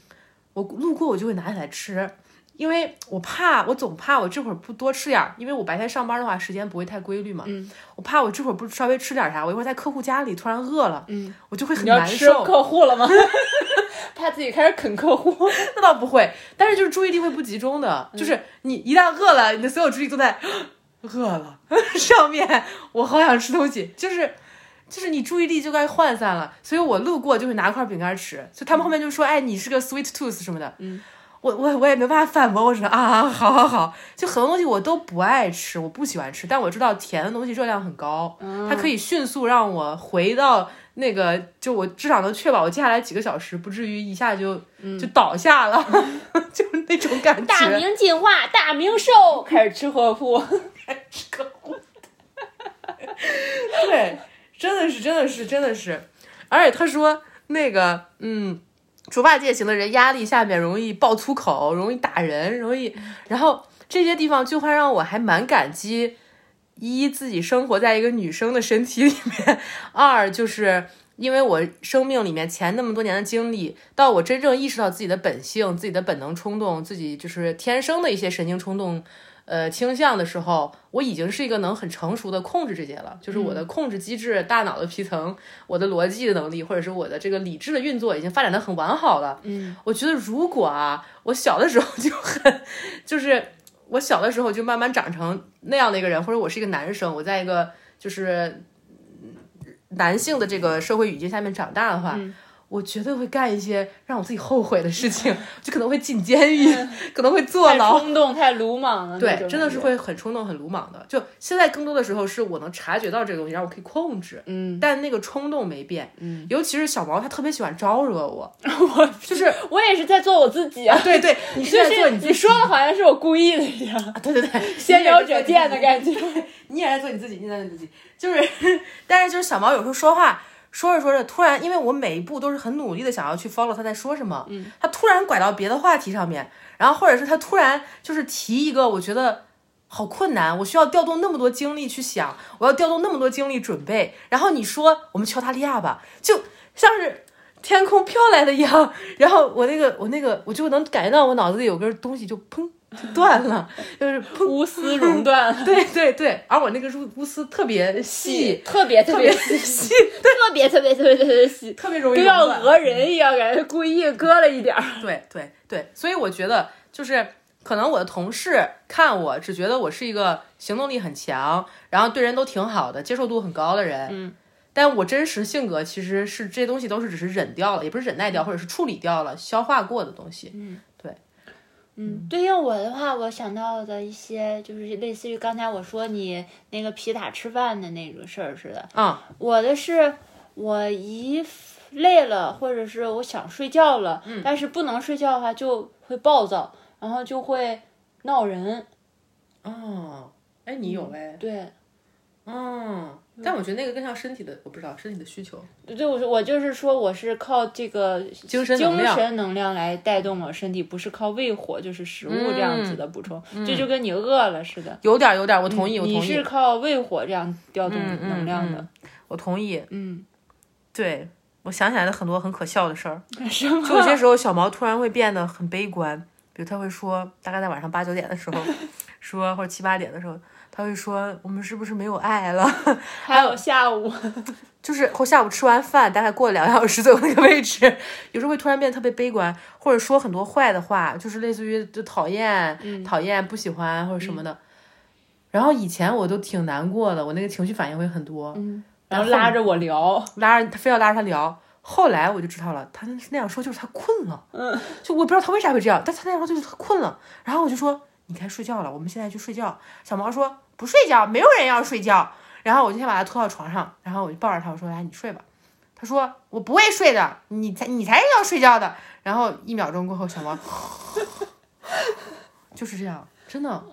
我路过我就会拿起来吃。因为我怕，我总怕我这会儿不多吃点儿，因为我白天上班的话时间不会太规律嘛。嗯，我怕我这会儿不稍微吃点啥，我一会儿在客户家里突然饿了，嗯，我就会很难受。客户了吗？<laughs> 怕自己开始啃客户，<laughs> 那倒不会，但是就是注意力会不集中的，嗯。就是你一旦饿了，你的所有注意力都在饿了 <laughs> 上面，我好想吃东西，就是。就是你注意力就该涣散了，所以我路过就会拿块饼干吃，所以他们后面就说：“哎，你是个 sweet tooth 什么的。”嗯，我我我也没办法反驳，我说啊，好好好，就很多东西我都不爱吃，我不喜欢吃，但我知道甜的东西热量很高，它可以迅速让我回到那个，就我至少能确保我接下来几个小时不至于一下就、就倒下了，<laughs> 就是那种感觉。大明进化，大明瘦，开始吃客户。<laughs> 吃客户，<laughs> 对，真的是，真的是，真的是，而且他说那个，嗯。猪八戒型的人压力下面容易爆粗口，容易打人，容易，然后这些地方就会让我还蛮感激一自己生活在一个女生的身体里面，二就是因为我生命里面前那么多年的经历，到我真正意识到自己的本性、自己的本能冲动、自己就是天生的一些神经冲动。呃，倾向的时候，我已经是一个能很成熟的控制这些了，就是我的控制机制、大脑的皮层、我的逻辑的能力，或者是我的这个理智的运作已经发展的很完好了。嗯，我觉得如果啊，我小的时候就很，就是我小的时候就慢慢长成那样的一个人，或者我是一个男生，我在一个就是男性的这个社会语境下面长大的话。我绝对会干一些让我自己后悔的事情，<laughs> 就可能会进监狱，可能会坐太牢，冲动、太鲁莽了。对，真的是。会很冲动、很鲁莽的。就现在更多的时候，是我能察觉到这个东西，让我可以控制，嗯，但那个冲动没变。嗯，尤其是小毛，他特别喜欢招惹我，<laughs> 我 <laughs> 就是我也是在做我自己啊。对对，你是就是在做你自己，你说的好像是我故意的一样，对对对，先撩者见的感觉。你也在做你自己，你也在做你自己，就是，但是就是小毛有时候说话。说着说着，突然，因为我每一步都是很努力的想要去 follow 他在说什么，嗯，他突然拐到别的话题上面，然后或者是他突然就是提一个我觉得好困难，我需要调动那么多精力去想，我要调动那么多精力准备，然后你说我们去澳大利亚吧，就像是天空飘来的一样，<laughs> 然后我那个我那个我就能感觉到我脑子里有根东西就砰就断了，就是 <laughs> 砰，钨丝熔断了，<laughs> 对对对，而我那个钨钨丝特别细，特别特别细细，特别特别 <laughs> 特别特别细，特别容易都要讹人一样，感觉故意割了一点儿。对对对，所以我觉得就是可能我的同事看我只觉得我是一个行动力很强，然后对人都挺好的，接受度很高的人。嗯，但我真实性格其实是这些东西都是只是忍掉了，也不是忍耐掉，或者是处理掉了、消化过的东西。嗯，对。嗯，对应我的话，我想到的一些就是类似于刚才我说你那个皮塔吃饭的那个事儿似的。啊我的是，我一累了，或者是我想睡觉了，嗯。但是不能睡觉的话就会暴躁，然后就会闹人。哦，哎，你有哎，对，嗯，但我觉得那个更像身体的，我不知道身体的需求。对，我说我就是说我是靠这个精神能量精神能量来带动我身体，不是靠胃火，就是食物这样子的补充，这就跟你饿了似的。有点有点，我同意，我同意你是，靠胃火这样调动能量的。我同意。嗯，对，我想起来了很多很可笑的事儿。<laughs> 就有些时候小毛突然会变得很悲观，比如他会说，大概在晚上八九点的时候，<laughs> 说或者七八点的时候，他会说我们是不是没有爱了？<laughs> 还有下午，<laughs> 就是后下午吃完饭，大概过了两个小时左右那个位置，有时候会突然变得特别悲观，或者说很多坏的话，就是类似于就讨厌、讨厌、不喜欢或者什么的。然后以前我都挺难过的，我那个情绪反应会很多，然后拉着我聊，拉着他非要拉着他聊。后来我就知道了，他那样说就是他困了，嗯，<laughs> 就我不知道他为啥会这样，但他那样说就是他困了。然后我就说你该睡觉了，我们现在去睡觉。小毛说不睡觉，没有人要睡觉。然后我就先把他拖到床上，然后我就抱着他，我说来你睡吧。他说我不会睡的，你才你才是要睡觉的。然后一秒钟过后，小猫 <laughs> 就是这样，真的，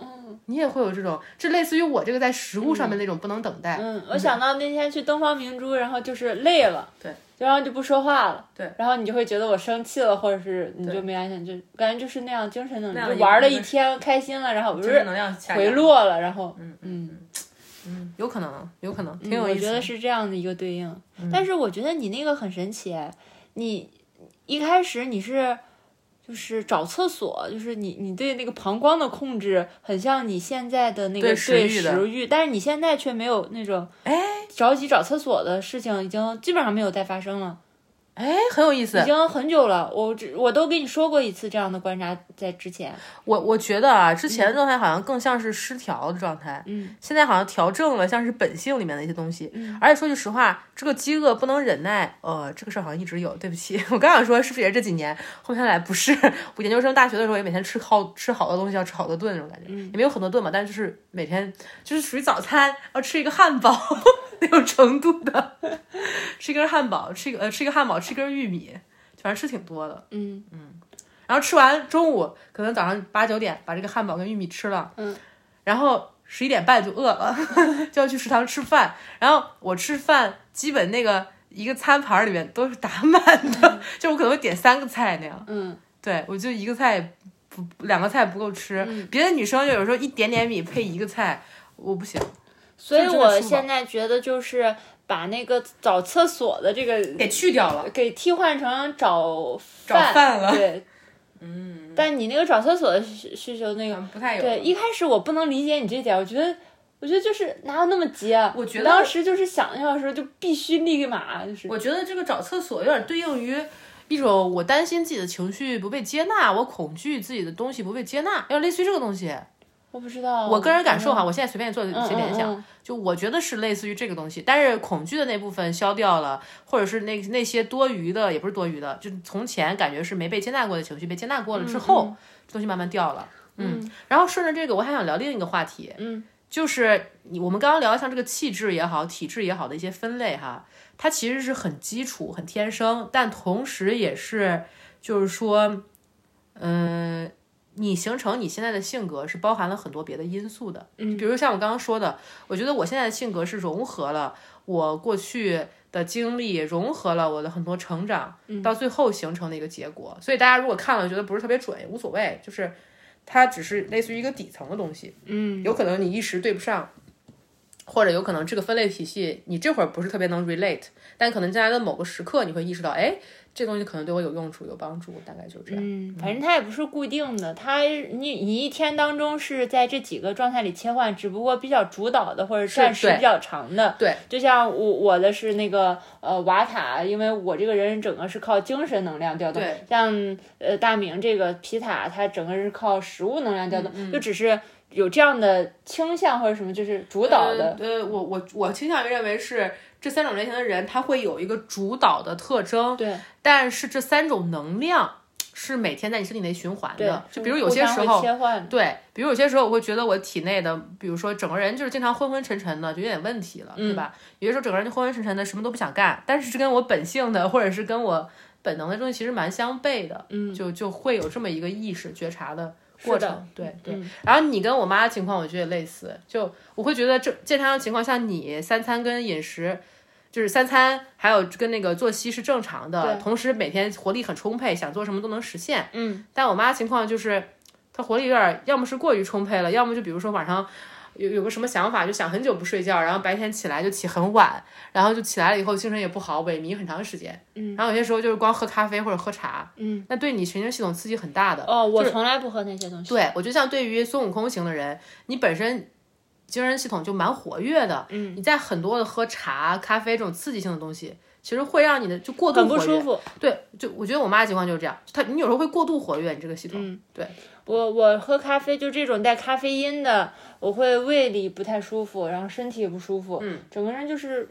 你也会有这种，这类似于我这个在食物上面那种不能等待，嗯，我想到那天去东方明珠，然后就是累了，对，然后就不说话了，对，然后你就会觉得我生气了，或者是你就没安全，就感觉就是那样精神能量，就玩了一天，开心了，然后不是回落了，然后嗯嗯，有可能，有可能，挺有意思的。我觉得是这样的一个对应，但是我觉得你那个很神奇，你一开始你是。就是找厕所，就是你你对那个膀胱的控制很像你现在的那个对食欲的食欲，但是你现在却没有那种哎着急找厕所的事情，已经基本上没有再发生了，哎，很有意思已。经很久了。我只我都跟你说过一次这样的观察，在之前，我我觉得啊，之前的状态好像更像是失调的状态，嗯，现在好像调正了，像是本性里面的一些东西。而且说句实话，这个饥饿不能忍耐，呃，这个事儿好像一直有。对不起，<laughs> 我刚想说是不是也是这几年，后面来不是。<laughs> 我研究生大学的时候也每天吃好吃好多东西，要吃好多顿那种感觉，也没有很多顿嘛，但是就是每天就是属于早餐要吃一个汉堡 <laughs> <laughs> 那种程度的，吃一根汉堡，吃一个呃吃一个汉堡，吃一根玉米，反正吃挺多的。嗯嗯然后吃完中午，可能早上八九点把这个汉堡跟玉米吃了，嗯，然后十一点半就饿了，<laughs> 就要去食堂吃饭。然后我吃饭基本那个一个餐盘里面都是打满的，<laughs> 就我可能会点三个菜那样。嗯，对我就一个菜不两个菜不够吃，别的女生就有时候一点点米配一个菜，我不行，所以我现在觉得就是把那个找厕所的这个给去掉了。给替换成找找饭了对，<laughs> 嗯，但你那个找厕所的需需求那个，不太有对，一开始我不能理解你这点，我觉得。我觉得就是哪有那么急啊！我觉得当时就是想要的时候就必须立马就是，我觉得这个找厕所有点对应于一种我担心自己的情绪不被接纳，我恐惧自己的东西不被接纳，要类似于这个东西。我不知道，我个人感受哈，嗯。我现在随便做一嗯些联想，就我觉得是类似于这个东西，但是恐惧的那部分消掉了，或者是那那些多余的，也不是多余的，就从前感觉是没被接纳过的情绪被接纳过了之后，这东西慢慢掉了。嗯，然后顺着这个，我还想聊另一个话题，嗯，就是你我们刚刚聊像这个气质也好，体质也好的一些分类哈，它其实是很基础、很天生，但同时也是就是说，嗯、你形成你现在的性格是包含了很多别的因素的，嗯，比如像我刚刚说的，我觉得我现在的性格是融合了我过去的经历，融合了我的很多成长，到最后形成的一个结果。所以大家如果看了觉得不是特别准，也无所谓，就是它只是类似于一个底层的东西，嗯，有可能你一时对不上。或者有可能这个分类体系你这会儿不是特别能 relate，但可能将来的某个时刻你会意识到，哎，这东西可能对我有用处、有帮助，大概就这样。嗯，反正它也不是固定的，它你你一天当中是在这几个状态里切换，只不过比较主导的或者暂时比较长的。对，就像我我的是那个呃瓦塔，因为我这个人整个是靠精神能量调动。对，像呃大明这个皮塔，他整个是靠食物能量调动，嗯就只是有这样的倾向或者什么，就是主导的。呃，呃我我我倾向于认为是这三种类型的人，他会有一个主导的特征，对，但是这三种能量是每天在你身体内循环对的。，就比如有些时候，切换，对，比如有些时候我会觉得我体内的，比如说整个人就是经常昏昏沉沉的，就有点问题了，对吧？有些时候整个人就昏昏沉沉的，什么都不想干，但是是跟我本性的或者是跟我本能的东西其实蛮相悖的，嗯，就就会有这么一个意识觉察的过程，对对。然后你跟我妈的情况，我觉得也类似，就我会觉得这健康的情况，像你三餐跟饮食。就是三餐，还有跟那个作息是正常的，同时每天活力很充沛，想做什么都能实现。嗯，但我妈情况就是，她活力有点，要么是过于充沛了，要么就比如说晚上有有个什么想法，就想很久不睡觉，然后白天起来就起很晚，然后就起来了以后精神也不好，萎靡很长时间。嗯，然后有些时候就是光喝咖啡或者喝茶，嗯，那对你神经系统刺激很大的。哦，我从来不喝那些东西。对，我就像对于孙悟空型的人，你本身精神系统就蛮活跃的，嗯，你在很多的喝茶、咖啡这种刺激性的东西，其实会让你的就过度很。不舒服。对，就我觉得我妈的情况就是这样，她你有时候会过度活跃你这个系统，嗯对，我我喝咖啡就这种带咖啡因的，我会胃里不太舒服，然后身体也不舒服，嗯，整个人就是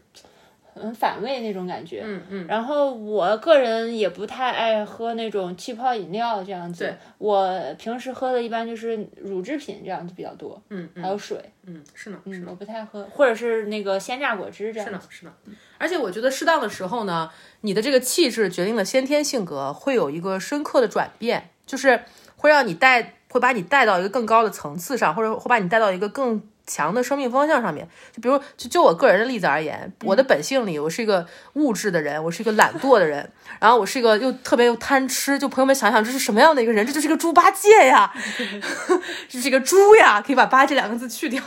很反胃那种感觉，嗯嗯。然后我个人也不太爱喝那种气泡饮料这样子，对我平时喝的一般就是乳制品这样子比较多，嗯嗯还有水，嗯，是呢，是嗯，我不太喝，或者是那个鲜榨果汁这样子，，是呢是呢。而且我觉得适当的时候呢，你的这个气质决定了先天性格会有一个深刻的转变，就是会让你带，会把你带到一个更高的层次上，或者会把你带到一个更强的生命方向上面。就比如，就就我个人的例子而言，我的本性里，我是一个物质的人，我是一个懒惰的人，然后我是一个又特别又贪吃。就朋友们想想，这是什么样的一个人？这就是一个猪八戒呀，<laughs> 这是一个猪呀，可以把“八”戒两个字去掉。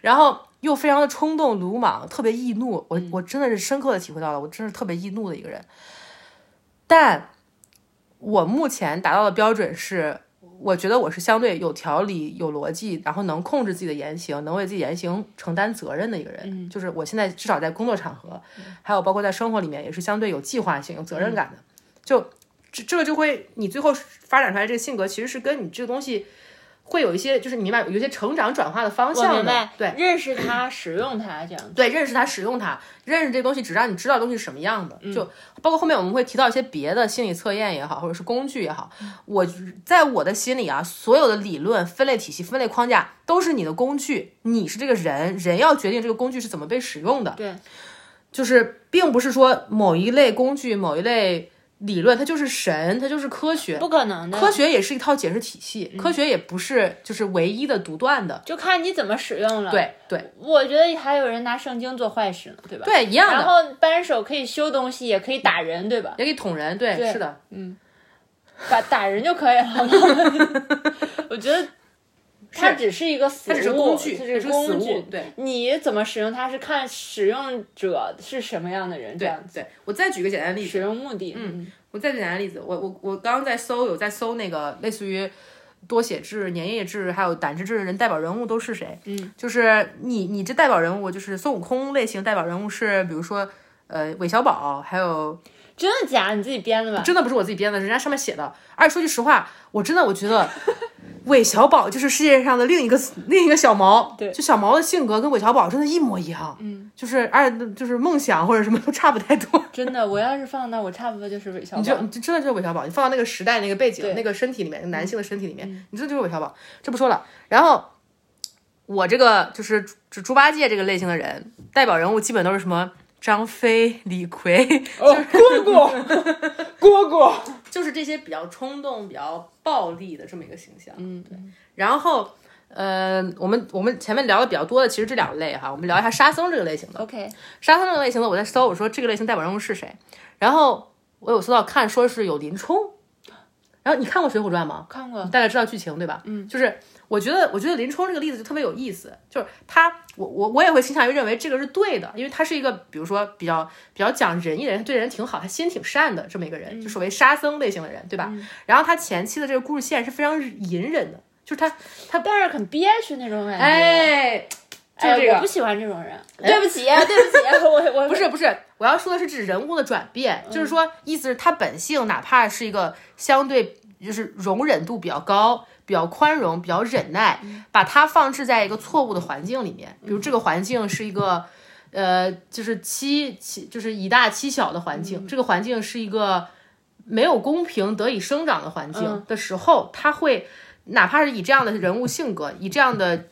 然后又非常的冲动、鲁莽，特别易怒。我我真的是深刻的体会到了，我真是特别易怒的一个人。但我目前达到的标准是，我觉得我是相对有条理、有逻辑，然后能控制自己的言行，能为自己言行承担责任的一个人。就是我现在至少在工作场合，还有包括在生活里面，也是相对有计划性、有责任感的。就这这个就会，你最后发展出来这个性格，其实是跟你这个东西会有一些，就是你明白有些成长转化的方向的明白，，对。认识它，使用它这样，对，认识它，使用它，认识这东西，只让你知道东西是什么样的。嗯就包括后面我们会提到一些别的心理测验也好，或者是工具也好，我在我的心里啊，所有的理论、分类体系、分类框架都是你的工具，你是这个人，人要决定这个工具是怎么被使用的。对，就是并不是说某一类工具、某一类理论它就是神，它就是科学。不可能的，科学也是一套解释体系，科学也不是就是唯一的独断的。就看你怎么使用了。，对对我觉得还有人拿圣经做坏事呢，对吧？对，一样的。然后扳手可以修东西，也可以打人，对吧？也可以捅人，对，对是的。嗯打打人就可以了。<laughs> 我觉得它只是一个死物，它只是工具它只是个工具。对，你怎么使用它是看使用者是什么样的人，这对样子对，我再举个简单的例子，使用目的。嗯，我再举个简单的例子，我我我刚刚在搜，有在搜那个类似于多血质、粘液质还有胆汁质的人代表人物都是谁？嗯，就是你你这代表人物就是孙悟空类型代表人物是比如说呃韦小宝，还有真的假的？你自己编的吧？真的不是我自己编的，人家上面写的。而且说句实话，我真的我觉得韦小宝就是世界上的另一个另一个小毛，对就小毛的性格跟韦小宝真的一模一样，嗯，就是而且就是梦想或者什么都差不太多。真的，我要是放那，我差不多就是韦小宝你就。你就真的就是韦小宝，你放到那个时代、那个背景、那个身体里面，男性的身体里面，你真的就是韦小宝。这不说了，然后我这个就是猪猪八戒这个类型的人，代表人物基本都是什么张飞、李逵，哦，蝈蝈，<laughs> 蝈蝈。就是这些比较冲动、比较暴力的这么一个形象。嗯，对。然后，呃，我们我们前面聊的比较多的，其实这两类哈，我们聊一下沙僧这个类型的。OK，沙僧这个类型的，我在搜，我说这个类型代表人物是谁，然后我有搜到看说是有林冲。然后你看过《水浒传》吗？看过你。大概知道剧情对吧？嗯，就是我觉得，我觉得林冲这个例子就特别有意思，就是他，我我我也会倾向于认为这个是对的，因为他是一个比如说比较比较讲仁义的人，他对人挺好，他心挺善的这么一个人，就所谓沙僧类型的人，对吧？然后他前期的这个故事线是非常隐忍的，就是他他，但是很憋屈那种感觉。哎，就是这个哎我不喜欢这种人。对不起，对不起，我我不是不是，我要说的是指人物的转变，就是说，意思是他本性哪怕是一个相对就是容忍度比较高、比较宽容、比较忍耐，把它放置在一个错误的环境里面，比如这个环境是一个。呃，就是欺欺就是以大欺小的环境，这个环境是一个没有公平得以生长的环境的时候，他会哪怕是以这样的人物性格，以这样的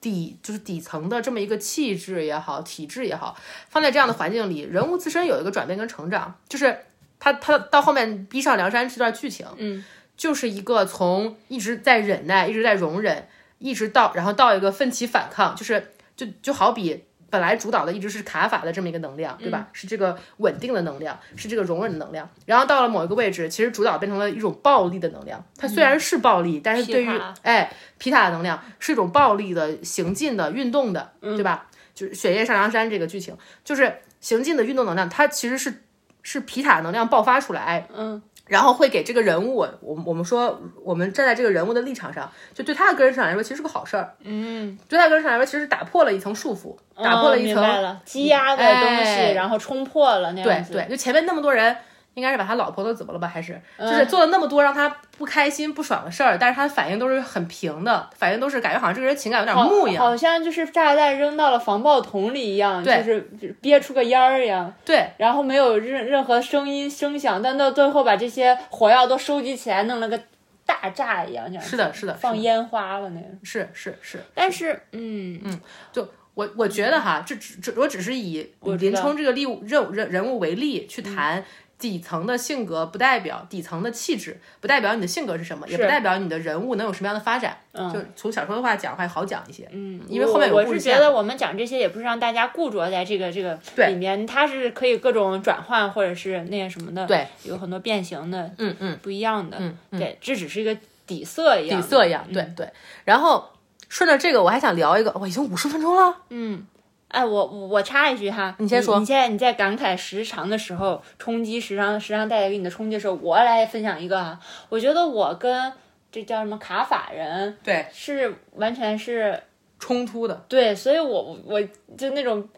底就是底层的这么一个气质也好，体质也好，放在这样的环境里，人物自身有一个转变跟成长，就是他他到后面逼上梁山这段剧情，嗯，就是一个从一直在忍耐，一直在容忍，一直到然后到一个奋起反抗，就是就就好比。本来主导的一直是卡法的这么一个能量，对吧？是这个稳定的能量，是这个容忍的能量。然后到了某一个位置，其实主导变成了一种暴力的能量。它虽然是暴力，但是对于哎皮塔的能量是一种暴力的行进的运动的，对吧？就是雪夜上梁山这个剧情，就是行进的运动能量，它其实是是皮塔能量爆发出来，嗯。然后会给这个人物，我我们说，我们站在这个人物的立场上，就对他的个人成长来说，其实是个好事儿。嗯，对他个人成长来说，其实是打破了一层束缚，打破了一层积压的东西，然后冲破了那样子。对对，就前面那么多人。应该是把他老婆都怎么了吧？还是就是做了那么多让他不开心、不爽的事儿，但是他的反应都是很平的，反应都是感觉好像这个人情感有点木一样，好像就是炸弹扔到了防爆桶里一样，就是憋出个烟儿一样。对，然后没有任任何声音声响，但到最后把这些火药都收集起来，弄了个大炸一样。是的，是的，放烟花了那个。是是是，但是嗯嗯，就我我觉得哈，这只这我只是以林冲这个例任务人人物为例去谈。底层的性格不代表底层的气质，不代表你的性格是什么，也不代表你的人物能有什么样的发展。嗯，就从小说的话讲还好讲一些。嗯，因为后面有我是觉得我们讲这些也不是让大家固着在这个这个里面，它是可以各种转换或者是那什么的。对，有很多变形的。嗯嗯，不一样的。嗯嗯，对，这只是一个底色一样。底色一样，对对。然后顺着这个，我还想聊一个，哇，已经五十分钟了。嗯。哎，我我插一句哈，你先说。你现在你在感慨时长的时候，冲击时长，时长带来给你的冲击的时候，我来分享一个哈。我觉得我跟这叫什么卡法人，对，是完全是冲突的。对，所以我我就那种，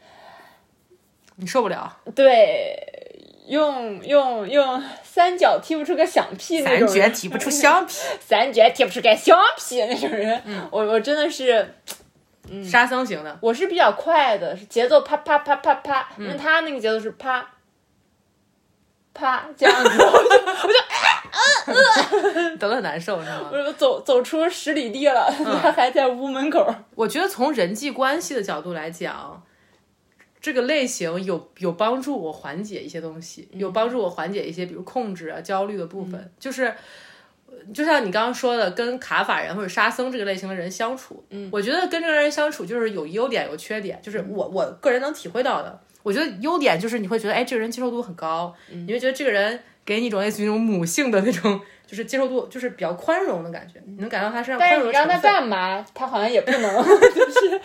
你受不了。对，用用用三角踢不出个响屁那种。三脚踢不出响屁。<laughs> 三角踢不出个响屁那种人，我我真的是。沙僧型的，我是比较快的，是节奏啪啪啪啪啪，那他那个节奏是啪啪这样子，<laughs> 我就我就得很难受是吗？我走走出十里地了，他还在屋门口。我觉得从人际关系的角度来讲，这个类型有有帮助我缓解一些东西，有帮助我缓解一些比如控制啊、焦虑的部分，就是。就像你刚刚说的，跟卡法人或者沙僧这个类型的人相处，嗯，我觉得跟这个人相处就是有优点有缺点，就是我我个人能体会到的。我觉得优点就是你会觉得，哎，这个人接受度很高，你会觉得这个人给你一种类似于那种母性的那种，就是接受度就是比较宽容的感觉，你能感到他身上宽容但是你让他干嘛，他好像也不能，<laughs> <laughs> 就是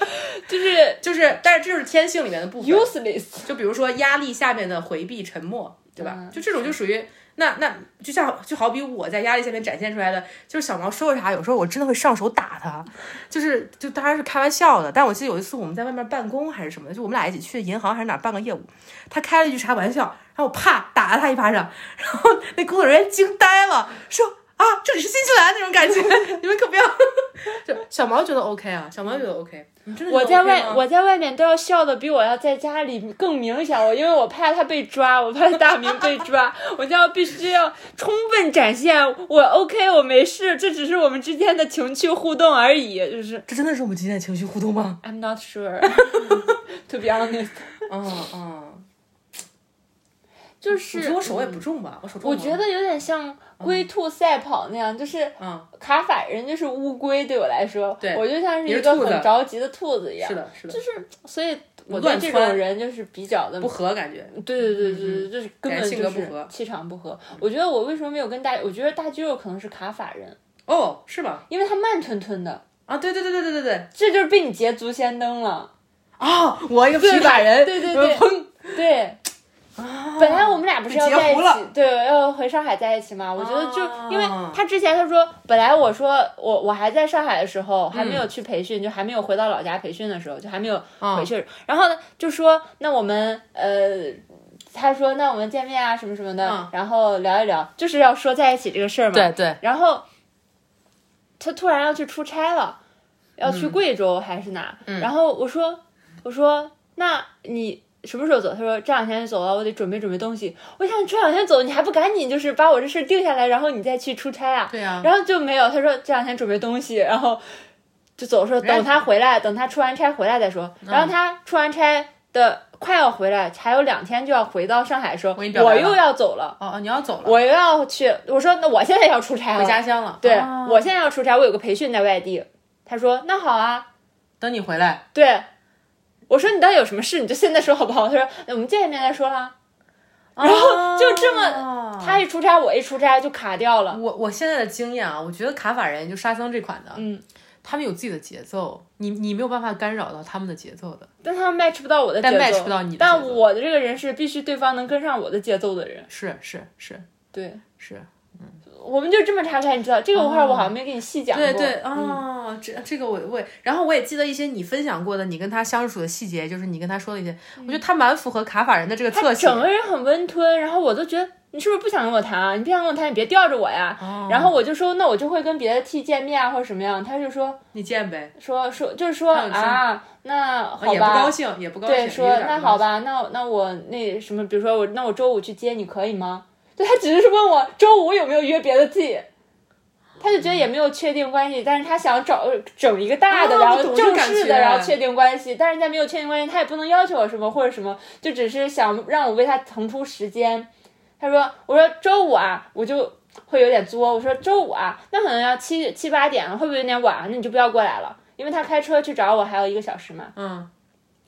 就是就是，但是这是天性里面的部分。Useless，就比如说压力下面的回避、沉默，对吧？就这种就属于。那那就像就好比我在压力下面展现出来的，就是小毛说啥，有时候我真的会上手打他，就是就当然是开玩笑的。但我记得有一次我们在外面办公还是什么的，就我们俩一起去银行还是哪办个业务，他开了一句啥玩笑，然后我啪打了他一巴掌，然后那工作人员惊呆了，说啊这里是新西兰那种感觉，<laughs> 你们可不要。<laughs> 就小毛觉得 OK 啊，小毛觉得 OK。我在外，我在外面都要笑的比我要在家里更明显。我因为我怕他被抓，我怕大明被抓，我就要必须要充分展现我 OK，我没事，这只是我们之间的情趣互动而已。就是这真的是我们之间的情绪互动吗？I'm not sure. <laughs> To be honest. 嗯嗯。就是我手也不重吧，我手重。我觉得有点像龟兔赛跑那样，就是卡法人就是乌龟，对我来说，我就像是一个很着急的兔子一样。是的，是的。就是，所以我对这种人就是比较的不合，感觉。对对对对对，就是根本就是气场不合。我觉得我为什么没有跟大，我觉得大肌肉可能是卡法人。哦，是吧？因为他慢吞吞的。啊，对对对对对对对，这就是被你捷足先登了。啊，我一个皮法人，对对对，砰，对。本来我们俩不是要在一起，对，要回上海在一起嘛？我觉得就因为他之前他说，本来我说我我还在上海的时候，还没有去培训，就还没有回到老家培训的时候，就还没有回去。然后呢，就说那我们呃，他说那我们见面啊什么什么的，然后聊一聊，就是要说在一起这个事儿嘛。对对。然后他突然要去出差了，要去贵州还是哪？然后我说我说那你。什么时候走？他说这两天就走了，我得准备准备东西。我想这两天走，你还不赶紧就是把我这事定下来，然后你再去出差啊？对啊、然后就没有，他说这两天准备东西，然后就走说等他回来，等他出完差回来再说。嗯然后他出完差的快要回来，还有两天就要回到上海的时候，我又要走了，哦哦，你要走了，我又要去。我说那我现在要出差了，回家乡了。对、哦我现在要出差，我有个培训在外地。他说那好啊，等你回来。对。我说你到底有什么事，你就现在说好不好？他说我们见一面再说啦。然后就这么么他一出差，我一出差就卡掉了。我我现在的经验啊，我觉得卡法人就沙僧这款的，嗯，他们有自己的节奏，你你没有办法干扰到他们的节奏的。但他们 match 不到我的节但奏，match 不到你的但我的这个人是必须对方能跟上我的节奏的人。是是是对，是，我们就这么岔开，你知道这个话我好像没给你细讲过。对对嗯哦，这这个我我也，然后我也记得一些你分享过的你跟他相处的细节，就是你跟他说的一些，我觉得他蛮符合卡法人的这个特他性整。个人很温吞，然后我都觉得你是不是不想跟我谈啊？你不想跟我谈，你别吊着我呀。然后我就说，那我就会跟别的 T 见面啊，或者什么样。他就说你见呗，说说，就是说啊，那好吧，也不高兴，也不高兴。对，说。那好吧，那那我那什么，比如说我那我周五去接你可以吗？对他只是问我周五有没有约别的 T，他就觉得也没有确定关系，但是他想找整一个大的，啊然后正式的，然后确定关系，但是在没有确定关系，他也不能要求我什么或者什么，就只是想让我为他腾出时间。他说，我说周五啊，我就会有点作，我说周五啊，那可能要七七八点了，会不会有点晚？那你就不要过来了，因为他开车去找我还有一个小时嘛。嗯，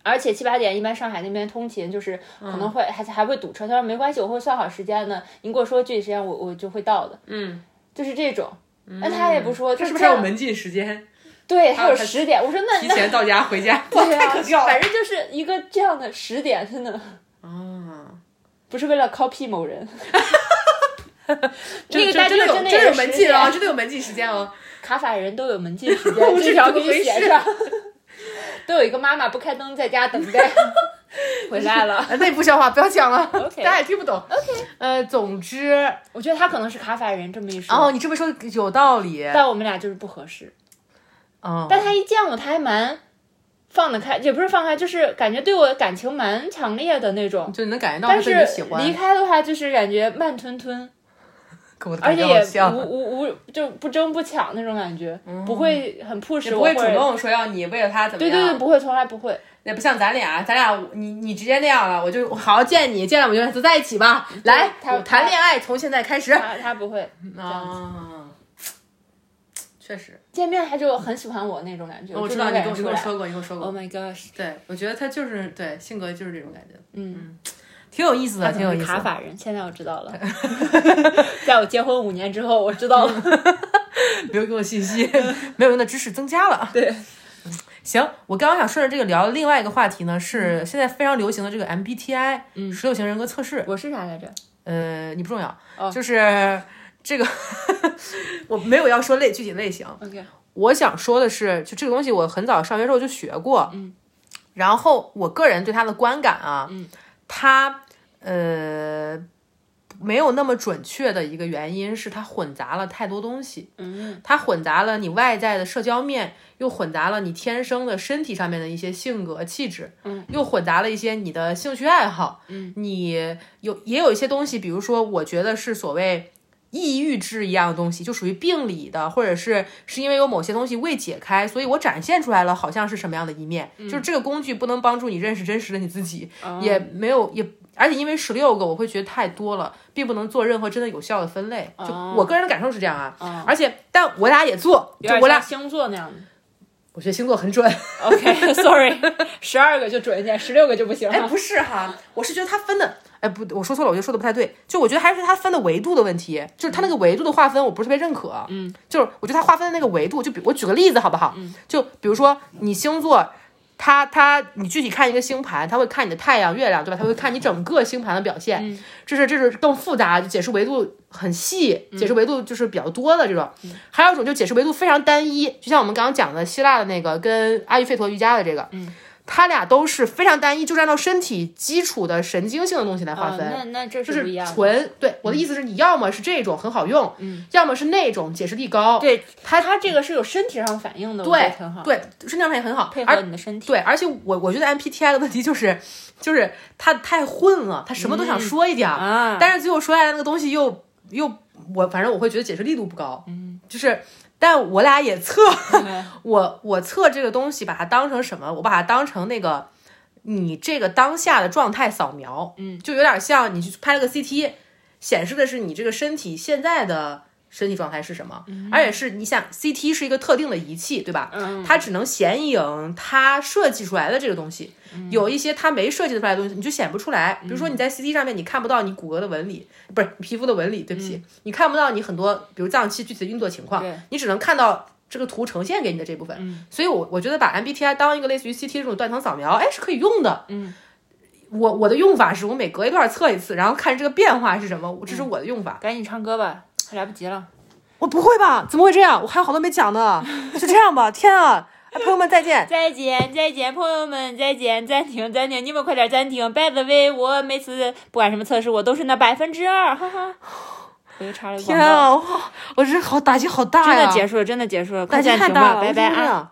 而且七八点一般上海那边通勤就是可能会、还还会堵车。他说没关系，我会算好时间的，您给我说具体时间，我我就会到的。嗯，就是这种。那他也不说，他是不是还有门禁时间？对，他有十点。我说那那提前到家回家，<laughs> 对太可笑啊，<laughs> 了。反正就是一个这样的十点，真的啊，不是为了 copy 某人。<laughs> 这那个大真的真的有也是10点门禁啊，真的有门禁时间哦。卡法人都有门禁时间，至少给你写上。都有一个妈妈不开灯在家等待，<laughs> 回来了。啊内部笑话不要讲了大家也听不懂。OK，呃，总之，我觉得他可能是卡法人这么一说，哦，你这么说有道理。但我们俩就是不合适。哦，但他一见我，他还蛮放得开，也不是放开，就是感觉对我感情蛮强烈的那种。就你能感觉到他但是对你喜欢，离开的话，就是感觉慢吞吞，而且也无无无就不争不抢那种感觉，不会很 push 也不会主动说要你为了他怎么样。对对对，不会，从来不会。也不像咱俩，咱俩你你直接那样了，我就好好见你，见了我就就在一起吧。来，谈恋爱从现在开始。他他不会，啊，确实，见面他就很喜欢我那种感觉，我知道你跟。我跟我说过，你跟我说过 Oh 过。my gosh，对，我觉得他就是对性格就是这种感觉，嗯，挺有意思的，挺有意思的。卡法人，现在我知道了。<laughs> 在我结婚五年之后，我知道了。<laughs> 没有给我信息，<laughs> 没有用的知识增加了。对，行，我刚刚想顺着这个聊另外一个话题呢，是现在非常流行的这个 MBTI，嗯，十六型人格测试。我是啥来着？呃，你不重要，哦就是这个我没有要说类具体类型，OK，我想说的是，就这个东西我很早上学时候就学过，嗯，然后我个人对它的观感啊，嗯，它呃没有那么准确的一个原因是它混杂了太多东西，嗯，它混杂了你外在的社交面，又混杂了你天生的身体上面的一些性格气质，嗯，又混杂了一些你的兴趣爱好，嗯，你有也有一些东西，比如说我觉得是所谓。抑郁质一样的东西，就属于病理的，或者是是因为有某些东西未解开，所以我展现出来了，好像是什么样的一面。就是这个工具不能帮助你认识真实的你自己，也没有也，而且因为十六个，我会觉得太多了，并不能做任何真的有效的分类。就我个人的感受是这样啊，而且但我俩也做，我俩星座那样的。我觉得星座很准。OK，Sorry，<laughs> 十二个就准一点，十六个就不行哎，不是哈，我是觉得它分的，哎，不，我说错了，我觉得说的不太对。就我觉得还是它分的维度的问题，就是它那个维度的划分，我不是特别认可。嗯，就是我觉得它划分的那个维度，就比我举个例子好不好？嗯，就比如说你星座。它它，你具体看一个星盘，它会看你的太阳、月亮，对吧？它会看你整个星盘的表现，嗯这是这是更复杂，就解释维度很细，解释维度就是比较多的这种。还有一种就解释维度非常单一，就像我们刚刚讲的希腊的那个跟阿育吠陀瑜伽的这个，它俩都是非常单一，就是按照身体基础的神经性的东西来划啊，分。那那这就是是不一样的。纯对我的意思是，你要么是这种很好用，嗯，要么是那种解释力高，对它它这个是有身体上反应的，对得挺好，对，身体上也很好，配而合你的身体。对，而且我我觉得 MPTI 的问题就是，就是它太混了，它什么都想说一点但是最后说下来那个东西又又我反正我会觉得解释力度不高，嗯，就是。但我俩也测，<laughs> 我我测这个东西，把它当成什么？我把它当成那个你这个当下的状态扫描，嗯，就有点像你去拍了个 CT，显示的是你这个身体现在的身体状态是什么，而且是你想 CT 是一个特定的仪器，对吧？嗯，它只能显影它设计出来的这个东西，有一些它没设计出来的东西，你就显不出来。比如说你在 CT 上面你看不到你骨骼的纹理，不是皮肤的纹理，对不起，你看不到你很多比如脏器具体的运作情况，你只能看到这个图呈现给你的这部分。所以我我觉得把 MBTI 当一个类似于 CT 这种断层扫描，哎，是可以用的。嗯。我我的用法是我每隔一段测一次，然后看这个变化是什么，这是我的用法。赶紧唱歌吧，来不及了。我不会吧？怎么会这样？我还有好多没讲呢。就这样吧，天啊！哎，<laughs> 朋友们再见。再见，再见，朋友们，再见，暂停，暂停，你们快点暂停。By the way，我每次不管什么测试，我都是那百分之二，哈哈。我又插了个广告，天啊！哇我这好打击好大呀！真的结束了，真的结束了，快暂停吧，拜拜啊！